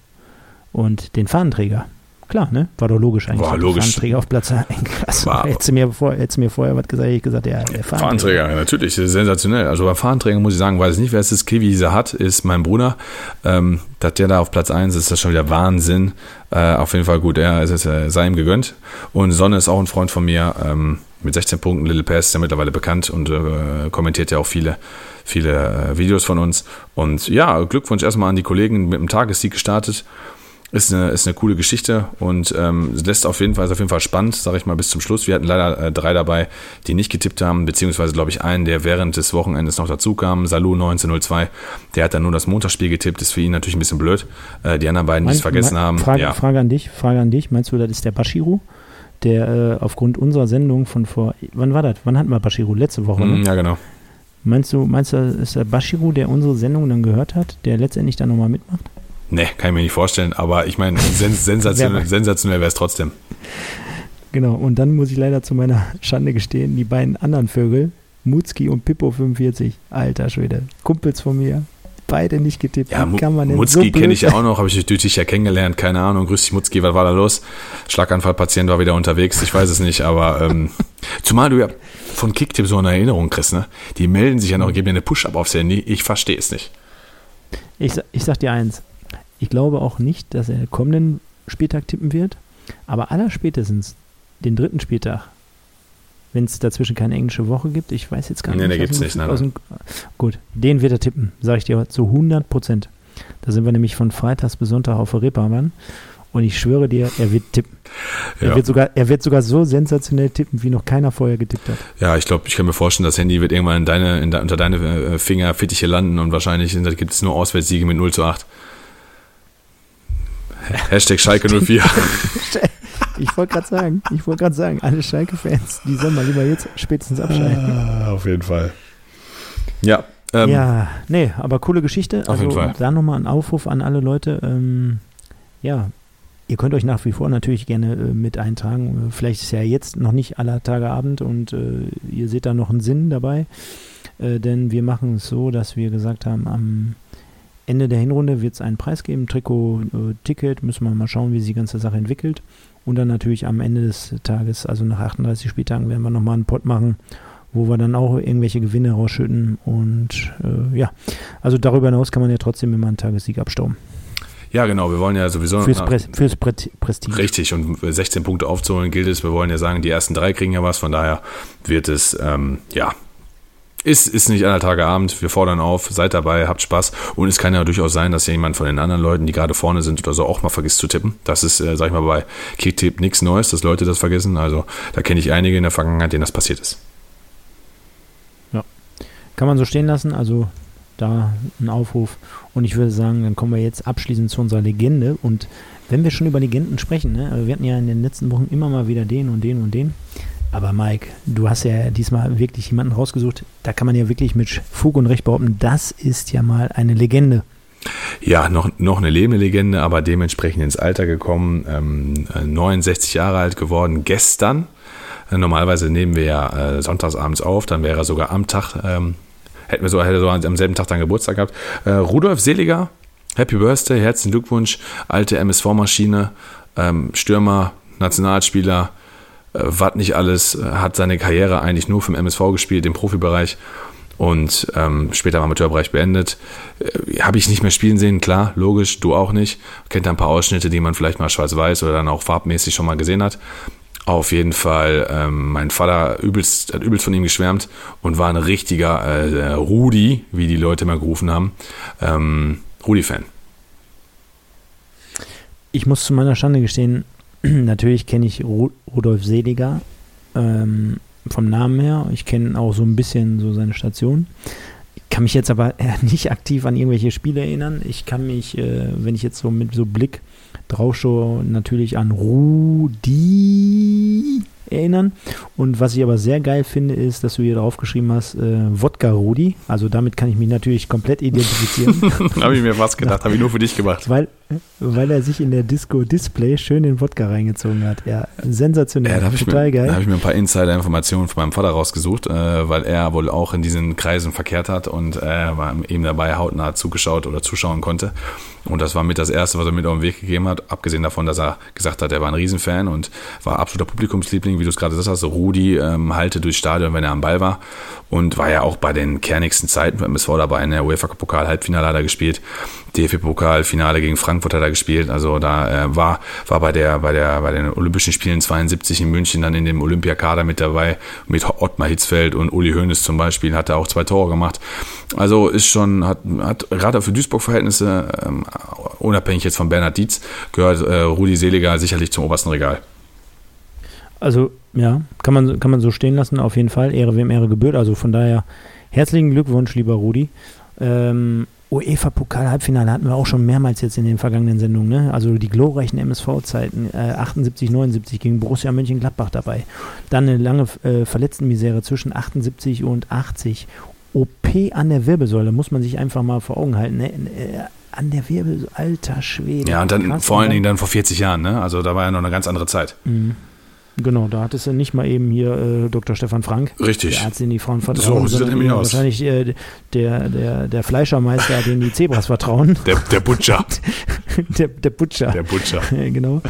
und den Fahnenträger Klar, ne? War doch logisch eigentlich. War logisch. Fahnenträger auf Platz 1. Hättest du mir, vor, hättest du mir vorher was gesagt, ich gesagt, ja, der Fahnenträger. Fahnenträger, natürlich, sensationell. Also bei Fahnenträgern muss ich sagen, weiß ich nicht, wer es ist. Kiwi hat, ist mein Bruder. Ähm, dass der da auf Platz 1 ist, ist das schon wieder Wahnsinn. Äh, auf jeden Fall gut, er ist äh, sei ihm gegönnt. Und Sonne ist auch ein Freund von mir. Ähm, mit 16 Punkten, Little Pass ist ja mittlerweile bekannt und äh, kommentiert ja auch viele, viele äh, Videos von uns. Und ja, Glückwunsch erstmal an die Kollegen mit dem Tagessieg gestartet ist eine, ist eine coole Geschichte und ähm, lässt auf jeden Fall, ist auf jeden Fall spannend, sage ich mal, bis zum Schluss. Wir hatten leider äh, drei dabei, die nicht getippt haben, beziehungsweise glaube ich einen, der während des Wochenendes noch dazu kam, Salou 1902, der hat dann nur das Montagsspiel getippt, ist für ihn natürlich ein bisschen blöd. Äh, die anderen beiden, die es vergessen haben. Frage, ja. Frage an dich, Frage an dich, meinst du, das ist der Bashiru? Der äh, aufgrund unserer Sendung von vor, wann war das? Wann hatten wir Bashiru? Letzte Woche, ne? Ja, genau. Meinst du, meinst du, ist der Bashiru, der unsere Sendung dann gehört hat, der letztendlich dann nochmal mitmacht? Nee, kann ich mir nicht vorstellen, aber ich meine, sens sensationell, sensationell wäre es trotzdem. Genau, und dann muss ich leider zu meiner Schande gestehen, die beiden anderen Vögel, Mutzki und Pippo 45, alter Schwede, Kumpels von mir, beide nicht getippt. Ja, Wie kann man denn Mutzki so kenne ich ja auch noch, habe ich durch dich ja kennengelernt, keine Ahnung. Grüß dich, Mutzki, was war da los? Schlaganfallpatient war wieder unterwegs, ich weiß es nicht, aber ähm, zumal du ja von Kicktip so eine Erinnerung kriegst, ne? Die melden sich ja noch, geben mir eine Push-Up aufs Handy, ich verstehe es nicht. Ich, ich sag dir eins, ich glaube auch nicht, dass er kommenden Spieltag tippen wird, aber allerspätestens den dritten Spieltag, wenn es dazwischen keine englische Woche gibt, ich weiß jetzt gar nicht. Nee, der gibt es nicht. Nein, dem, gut, den wird er tippen, sage ich dir zu 100 Prozent. Da sind wir nämlich von Freitags bis Sonntag auf Reeperbahn. Und ich schwöre dir, er wird tippen. Ja. Er, wird sogar, er wird sogar so sensationell tippen, wie noch keiner vorher getippt hat. Ja, ich glaube, ich kann mir vorstellen, das Handy wird irgendwann in deine, in de, unter deine äh, Finger Fittiche landen und wahrscheinlich gibt es nur Auswärtssiege mit 0 zu 8. Hashtag Schalke 04. ich wollte gerade sagen, ich wollte gerade sagen, alle Schalke-Fans, die sollen mal lieber jetzt spätestens abschalten. Ah, auf jeden Fall. Ja, Ähm, ja, nee, aber coole Geschichte. Auf also, jeden Fall. Da nochmal ein Aufruf an alle Leute. Ähm, ja, ihr könnt euch nach wie vor natürlich gerne äh, mit eintragen. Vielleicht ist ja jetzt noch nicht aller Tage Abend und äh, ihr seht da noch einen Sinn dabei. Äh, denn wir machen es so, dass wir gesagt haben, am Ende der Hinrunde wird es einen Preis geben, Trikot, äh, Ticket, müssen wir mal schauen, wie sich die ganze Sache entwickelt. Und dann natürlich am Ende des Tages, also nach 38 Spieltagen, werden wir nochmal einen Pot machen, wo wir dann auch irgendwelche Gewinne rausschütten. Und äh, ja, also darüber hinaus kann man ja trotzdem immer einen Tagessieg abstauben. Ja, genau. Wir wollen ja sowieso. Fürs, Pre fürs Pre Prestige. Richtig. Und 16 Punkte aufzuholen gilt es. Wir wollen ja sagen, die ersten drei kriegen ja was. Von daher wird es, ähm, ja, ist, ist nicht aller Tage Abend. Wir fordern auf, seid dabei, habt Spaß. Und es kann ja durchaus sein, dass jemand von den anderen Leuten, die gerade vorne sind oder so, auch mal vergisst zu tippen. Das ist, äh, sag ich mal, bei Kicktip nichts Neues, dass Leute das vergessen. Also da kenne ich einige in der Vergangenheit, denen das passiert ist. Ja. Kann man so stehen lassen. Also da ein Aufruf. Und ich würde sagen, dann kommen wir jetzt abschließend zu unserer Legende. Und wenn wir schon über Legenden sprechen, ne, wir hatten ja in den letzten Wochen immer mal wieder den und den und den. Aber Mike, du hast ja diesmal wirklich jemanden rausgesucht, da kann man ja wirklich mit Fug und Recht behaupten, das ist ja mal eine Legende. Ja, noch, noch eine lebende Legende, aber dementsprechend ins Alter gekommen, ähm, 69 Jahre alt geworden, gestern. Äh, normalerweise nehmen wir ja äh, sonntagsabends auf, dann wäre er sogar am Tag, ähm, hätten wir so, hätte so am selben Tag dann Geburtstag gehabt. Äh, Rudolf Seliger, Happy Birthday, herzlichen Glückwunsch, alte MSV-Maschine, ähm, Stürmer, Nationalspieler, äh, was nicht alles, äh, hat seine Karriere eigentlich nur vom MSV gespielt, im Profibereich und ähm, später im Amateurbereich beendet. Äh, Habe ich nicht mehr spielen sehen, klar, logisch, du auch nicht. Kennt ein paar Ausschnitte, die man vielleicht mal schwarz-weiß oder dann auch farbmäßig schon mal gesehen hat. Auf jeden Fall, ähm, mein Vater übelst, hat übelst von ihm geschwärmt und war ein richtiger äh, Rudi, wie die Leute immer gerufen haben, ähm, Rudi-Fan. Ich muss zu meiner Schande gestehen, natürlich kenne ich Rudolf Seliger ähm, vom Namen her. Ich kenne auch so ein bisschen so seine Station. Ich kann mich jetzt aber nicht aktiv an irgendwelche Spiele erinnern. Ich kann mich, äh, wenn ich jetzt so mit so Blick drauf schaue, natürlich an Rudi erinnern. Und was ich aber sehr geil finde, ist, dass du hier draufgeschrieben hast, äh, Wodka Rudi. Also damit kann ich mich natürlich komplett identifizieren. habe ich mir fast gedacht, habe ich nur für dich gemacht. Weil, weil er sich in der Disco Display schön den Wodka reingezogen hat. Ja, sensationell. Ja, total mir, geil. Da habe ich mir ein paar Insider-Informationen von meinem Vater rausgesucht, äh, weil er wohl auch in diesen Kreisen verkehrt hat und äh, eben dabei hautnah zugeschaut oder zuschauen konnte. Und das war mit das Erste, was er mit auf den Weg gegeben hat, abgesehen davon, dass er gesagt hat, er war ein Riesenfan und war absoluter Publikumsliebling, wie du es gerade gesagt hast. Rudi ähm, halte durchs Stadion, wenn er am Ball war. Und war ja auch bei den kernigsten Zeiten beim MSV dabei. In der UEFA-Pokal-Halbfinale hat er gespielt. DFB-Pokal-Finale gegen Frankfurt hat er gespielt. Also da äh, war, war bei der, bei der, bei den Olympischen Spielen 72 in München dann in dem Olympiakader mit dabei. Mit Ottmar Hitzfeld und Uli Hoeneß zum Beispiel. Hat er auch zwei Tore gemacht. Also ist schon, hat, hat gerade für Duisburg-Verhältnisse, ähm, unabhängig jetzt von Bernhard Dietz, gehört äh, Rudi Seliger sicherlich zum obersten Regal. Also, ja, kann man, kann man so stehen lassen, auf jeden Fall. Ehre wem Ehre gebührt. Also von daher herzlichen Glückwunsch, lieber Rudi. Ähm, UEFA-Pokal-Halbfinale hatten wir auch schon mehrmals jetzt in den vergangenen Sendungen. Ne? Also die glorreichen MSV-Zeiten, äh, 78, 79 gegen Borussia Mönchengladbach dabei. Dann eine lange äh, Verletztenmisere zwischen 78 und 80. OP an der Wirbelsäule, muss man sich einfach mal vor Augen halten. Ne? Äh, an der Wirbelsäule, alter Schwede. Ja, und dann Krass, vor allen Dingen dann vor 40 Jahren, ne? Also da war ja noch eine ganz andere Zeit. Mhm. Genau, da hattest du nicht mal eben hier äh, Dr. Stefan Frank. Richtig. Der Arzt, den die Frauen vertrauen. So sieht nämlich aus. Wahrscheinlich äh, der, der, der Fleischermeister, den die Zebras vertrauen. Der, der Butcher. der, der Butcher. Der Butcher. genau.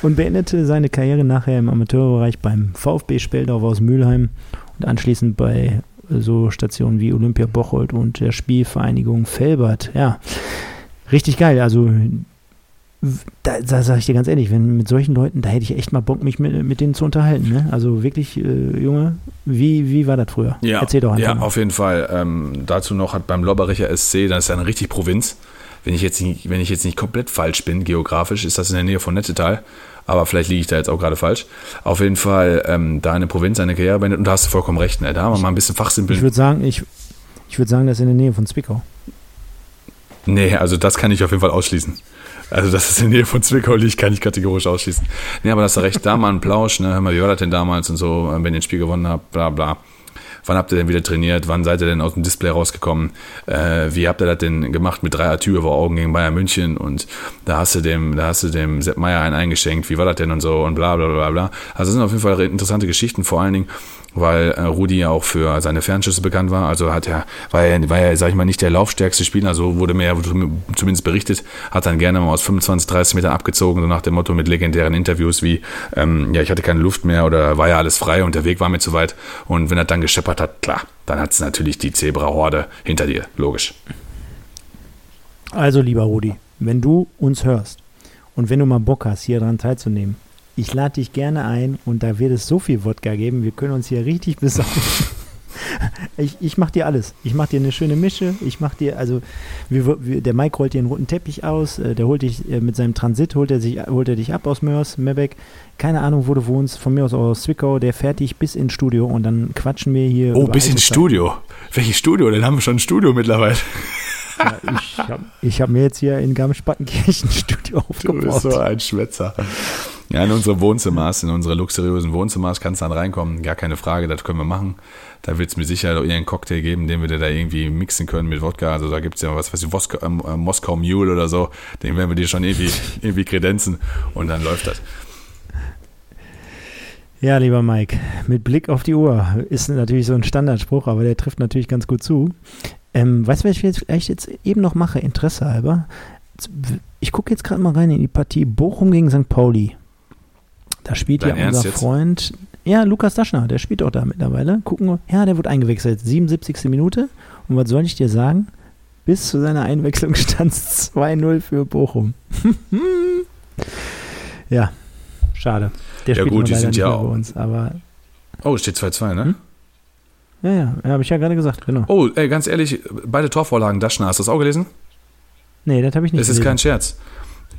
Und beendete seine Karriere nachher im Amateurbereich beim VfB Speldorf aus Mülheim und anschließend bei äh, so Stationen wie Olympia Bocholt und der Spielvereinigung Felbert. Ja, richtig geil. Also da, da sage ich dir ganz ehrlich, wenn mit solchen Leuten, da hätte ich echt mal Bock, mich mit, mit denen zu unterhalten. Ne? Also wirklich, äh, Junge, wie, wie war das früher? Ja, Erzähl doch einfach. Ja, mal. auf jeden Fall. Ähm, dazu noch hat beim Lobbericher SC, das ist ja eine richtig Provinz. Wenn ich, jetzt nicht, wenn ich jetzt nicht komplett falsch bin, geografisch, ist das in der Nähe von Nettetal. Aber vielleicht liege ich da jetzt auch gerade falsch. Auf jeden Fall, ähm, da eine Provinz, eine Karriere beendet. Und da hast du vollkommen recht. Ne? Da haben wir mal ein bisschen fachsimpeln. Ich würde sagen, ich, ich würde sagen, das ist in der Nähe von Zwickau. Nee, also das kann ich auf jeden Fall ausschließen. Also, dass es in der Nähe von Zwickau liegt, kann ich kategorisch ausschließen. Nee, aber das ist recht, da mal ein Plausch, ne? Hör mal, wie war das denn damals und so, wenn ihr ein Spiel gewonnen habt, bla bla. wann habt ihr denn wieder trainiert, wann seid ihr denn aus dem Display rausgekommen, äh, wie habt ihr das denn gemacht mit drei Tür vor Augen gegen Bayern München und da hast du dem, da hast du dem Sepp Meier einen eingeschenkt, wie war das denn und so und bla bla bla bla. Also das sind auf jeden Fall interessante Geschichten, vor allen Dingen, weil äh, Rudi ja auch für seine Fernschüsse bekannt war. Also hat er, war er, war er, sag ich mal, nicht der laufstärkste Spieler, so wurde mir zumindest berichtet, hat dann gerne mal aus 25, 30 Metern abgezogen, so nach dem Motto mit legendären Interviews wie, ähm, ja, ich hatte keine Luft mehr oder war ja alles frei und der Weg war mir zu weit. Und wenn er dann gescheppert hat, klar, dann hat es natürlich die Zebra-Horde hinter dir, logisch. Also, lieber Rudi, wenn du uns hörst und wenn du mal Bock hast, hier dran teilzunehmen, ich lade dich gerne ein und da wird es so viel Wodka geben. Wir können uns hier richtig besaufen. ich, ich mache dir alles. Ich mache dir eine schöne Mische. Ich mache dir, also wir, wir, der Mike rollt dir einen roten Teppich aus. Äh, der holt dich äh, mit seinem Transit, holt er, sich, holt er dich ab aus Mörs, Mebeck. Keine Ahnung, wo du wohnst. Von mir aus aus Zwickau. Der fährt dich bis ins Studio und dann quatschen wir hier. Oh, bis ins Studio. Welches Studio? Dann haben wir schon ein Studio mittlerweile. Ja, ich habe hab mir jetzt hier in Garmisch-Partenkirchen ein Studio aufgebaut. Du bist so ein Schwätzer. Ja, in unsere Wohnzimmers, in unsere luxuriösen Wohnzimmers kannst du dann reinkommen. Gar keine Frage, das können wir machen. Da wird es mir sicher irgendeinen Cocktail geben, den wir da irgendwie mixen können mit Wodka. Also da gibt es ja was, was ich, äh, Moskau Mule oder so. Den werden wir dir schon irgendwie, irgendwie kredenzen und dann läuft das. Ja, lieber Mike, mit Blick auf die Uhr ist natürlich so ein Standardspruch, aber der trifft natürlich ganz gut zu. Ähm, weißt du, was ich jetzt, vielleicht jetzt eben noch mache, Interesse halber? Ich gucke jetzt gerade mal rein in die Partie Bochum gegen St. Pauli. Da spielt Dein ja unser Freund, ja, Lukas Daschner, der spielt auch da mittlerweile. Gucken wir, ja, der wird eingewechselt, 77. Minute. Und was soll ich dir sagen? Bis zu seiner Einwechslung stand es 2-0 für Bochum. ja, schade. Der ja, spielt gut, die sind ja auch. bei uns, aber. Oh, steht 2-2, ne? Hm? Ja, ja, ja habe ich ja gerade gesagt, genau. Oh, ey, ganz ehrlich, beide Torvorlagen Daschner, hast du das auch gelesen? Nee, das habe ich nicht Das ist kein Scherz.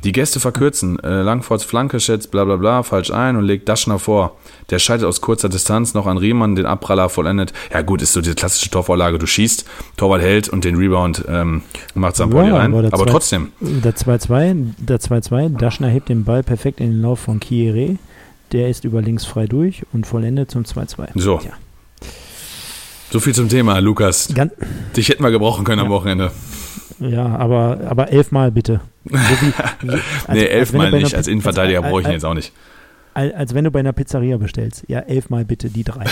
Die Gäste verkürzen. Äh, Langforts Flanke schätzt bla bla bla falsch ein und legt Daschner vor. Der scheitert aus kurzer Distanz noch an Riemann, den Abpraller vollendet. Ja gut, ist so diese klassische Torvorlage. Du schießt, Torwart hält und den Rebound ähm, macht St. Pauli ja, rein. Aber, aber 2, trotzdem. Der 2-2, der 2-2, Daschner hebt den Ball perfekt in den Lauf von Kieré. Der ist über links frei durch und vollendet zum 2-2. So. Ja. So viel zum Thema, Lukas. Gan Dich hätten wir gebrauchen können ja. am Wochenende. Ja, aber, aber elfmal bitte. So wie, als, nee, elfmal nicht. Als Innenverteidiger brauche ich ihn jetzt auch nicht. Als, als wenn du bei einer Pizzeria bestellst. Ja, elfmal bitte die drei.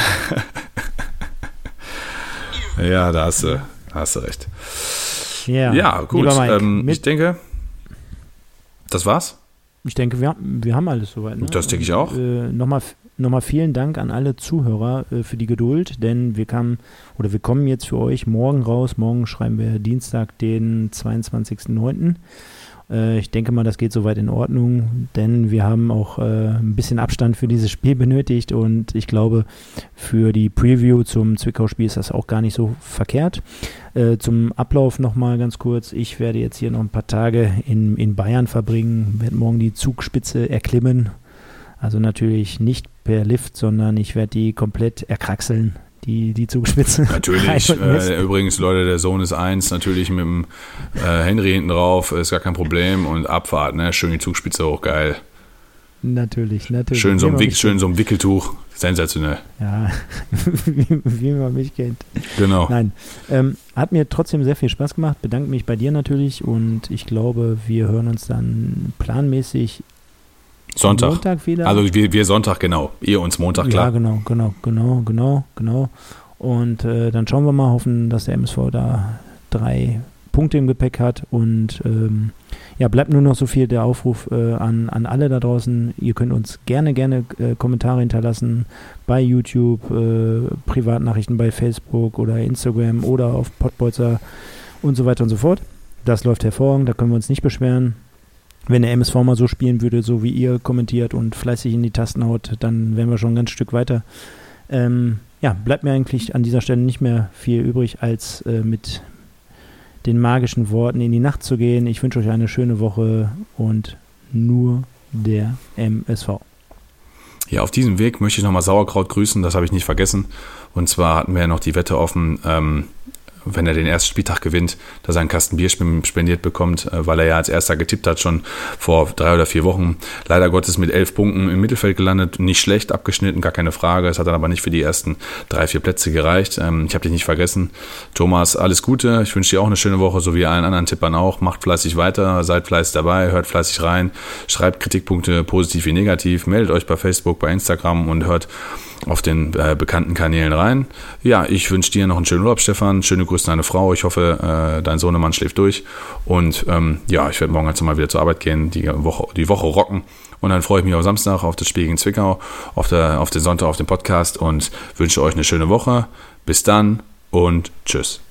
ja, da hast du, da hast du recht. Ja, ja gut. Mike, ähm, ich denke, das war's. Ich denke, wir, wir haben alles soweit. Ne? Das denke ich auch. Äh, Nochmal nochmal vielen Dank an alle Zuhörer äh, für die Geduld, denn wir kamen oder wir kommen jetzt für euch morgen raus. Morgen schreiben wir Dienstag, den 22.09. Äh, ich denke mal, das geht soweit in Ordnung, denn wir haben auch äh, ein bisschen Abstand für dieses Spiel benötigt und ich glaube, für die Preview zum Zwickau-Spiel ist das auch gar nicht so verkehrt. Äh, zum Ablauf nochmal ganz kurz. Ich werde jetzt hier noch ein paar Tage in, in Bayern verbringen, werde morgen die Zugspitze erklimmen also natürlich nicht per Lift, sondern ich werde die komplett erkraxeln, die, die Zugspitze. Natürlich, äh, übrigens, Leute, der Sohn ist eins, natürlich mit dem äh, Henry hinten drauf, ist gar kein Problem und Abfahrt, ne? Schön die Zugspitze hoch, geil. Natürlich, natürlich. Schön so, ein, schön so ein Wickeltuch, sensationell. Ja, wie, wie, man mich kennt. Genau. Nein, ähm, hat mir trotzdem sehr viel Spaß gemacht. Bedanke mich bei dir natürlich und ich glaube, wir hören uns dann planmäßig Sonntag. Montag wieder. Also wir, wir Sonntag, genau. Ihr uns Montag, klar. Ja, genau, genau, genau, genau, genau. Und äh, dann schauen wir mal, hoffen, dass der MSV da drei Punkte im Gepäck hat. Und ähm, ja, bleibt nur noch so viel der Aufruf äh, an, an alle da draußen. Ihr könnt uns gerne, gerne äh, Kommentare hinterlassen bei YouTube, äh, Privatnachrichten bei Facebook oder Instagram oder auf Podbolzer und so weiter und so fort. Das läuft hervorragend, da können wir uns nicht beschweren wenn der MSV mal so spielen würde, so wie ihr kommentiert und fleißig in die Tasten haut, dann wären wir schon ein ganz Stück weiter. Ähm, ja, bleibt mir eigentlich an dieser Stelle nicht mehr viel übrig, als äh, mit den magischen Worten in die Nacht zu gehen. Ich wünsche euch eine schöne Woche und nur der MSV. Ja, auf diesem Weg möchte ich nochmal Sauerkraut grüßen, das habe ich nicht vergessen. Und zwar hatten wir ja noch die Wette offen, ähm, wenn er den ersten Spieltag gewinnt, dass er einen Kasten Bier spendiert bekommt, äh, weil er ja als erster getippt hat, schon vor drei oder vier Wochen. Leider Gottes mit elf Punkten im Mittelfeld gelandet, nicht schlecht abgeschnitten, gar keine Frage. Es hat dann aber nicht für die ersten drei, vier Plätze gereicht. Ähm, ich habe dich nicht vergessen. Thomas, alles Gute. Ich wünsche dir auch eine schöne Woche, so wie allen anderen Tippern auch. Macht fleißig weiter, seid fleißig dabei, hört fleißig rein, schreibt Kritikpunkte positiv wie negativ, meldet euch bei Facebook, bei Instagram und hört auf den äh, bekannten Kanälen rein. Ja, ich wünsche dir noch einen schönen Urlaub, Stefan. Schöne Grüße an deine Frau. Ich hoffe, äh, dein Sohnemann schläft durch. Und ähm, ja, ich werde morgen jetzt mal wieder zur Arbeit gehen, die Woche, die Woche rocken. Und dann freue ich mich auf Samstag auf das Spiel gegen Zwickau, auf, der, auf den Sonntag, auf den Podcast und wünsche euch eine schöne Woche. Bis dann und tschüss.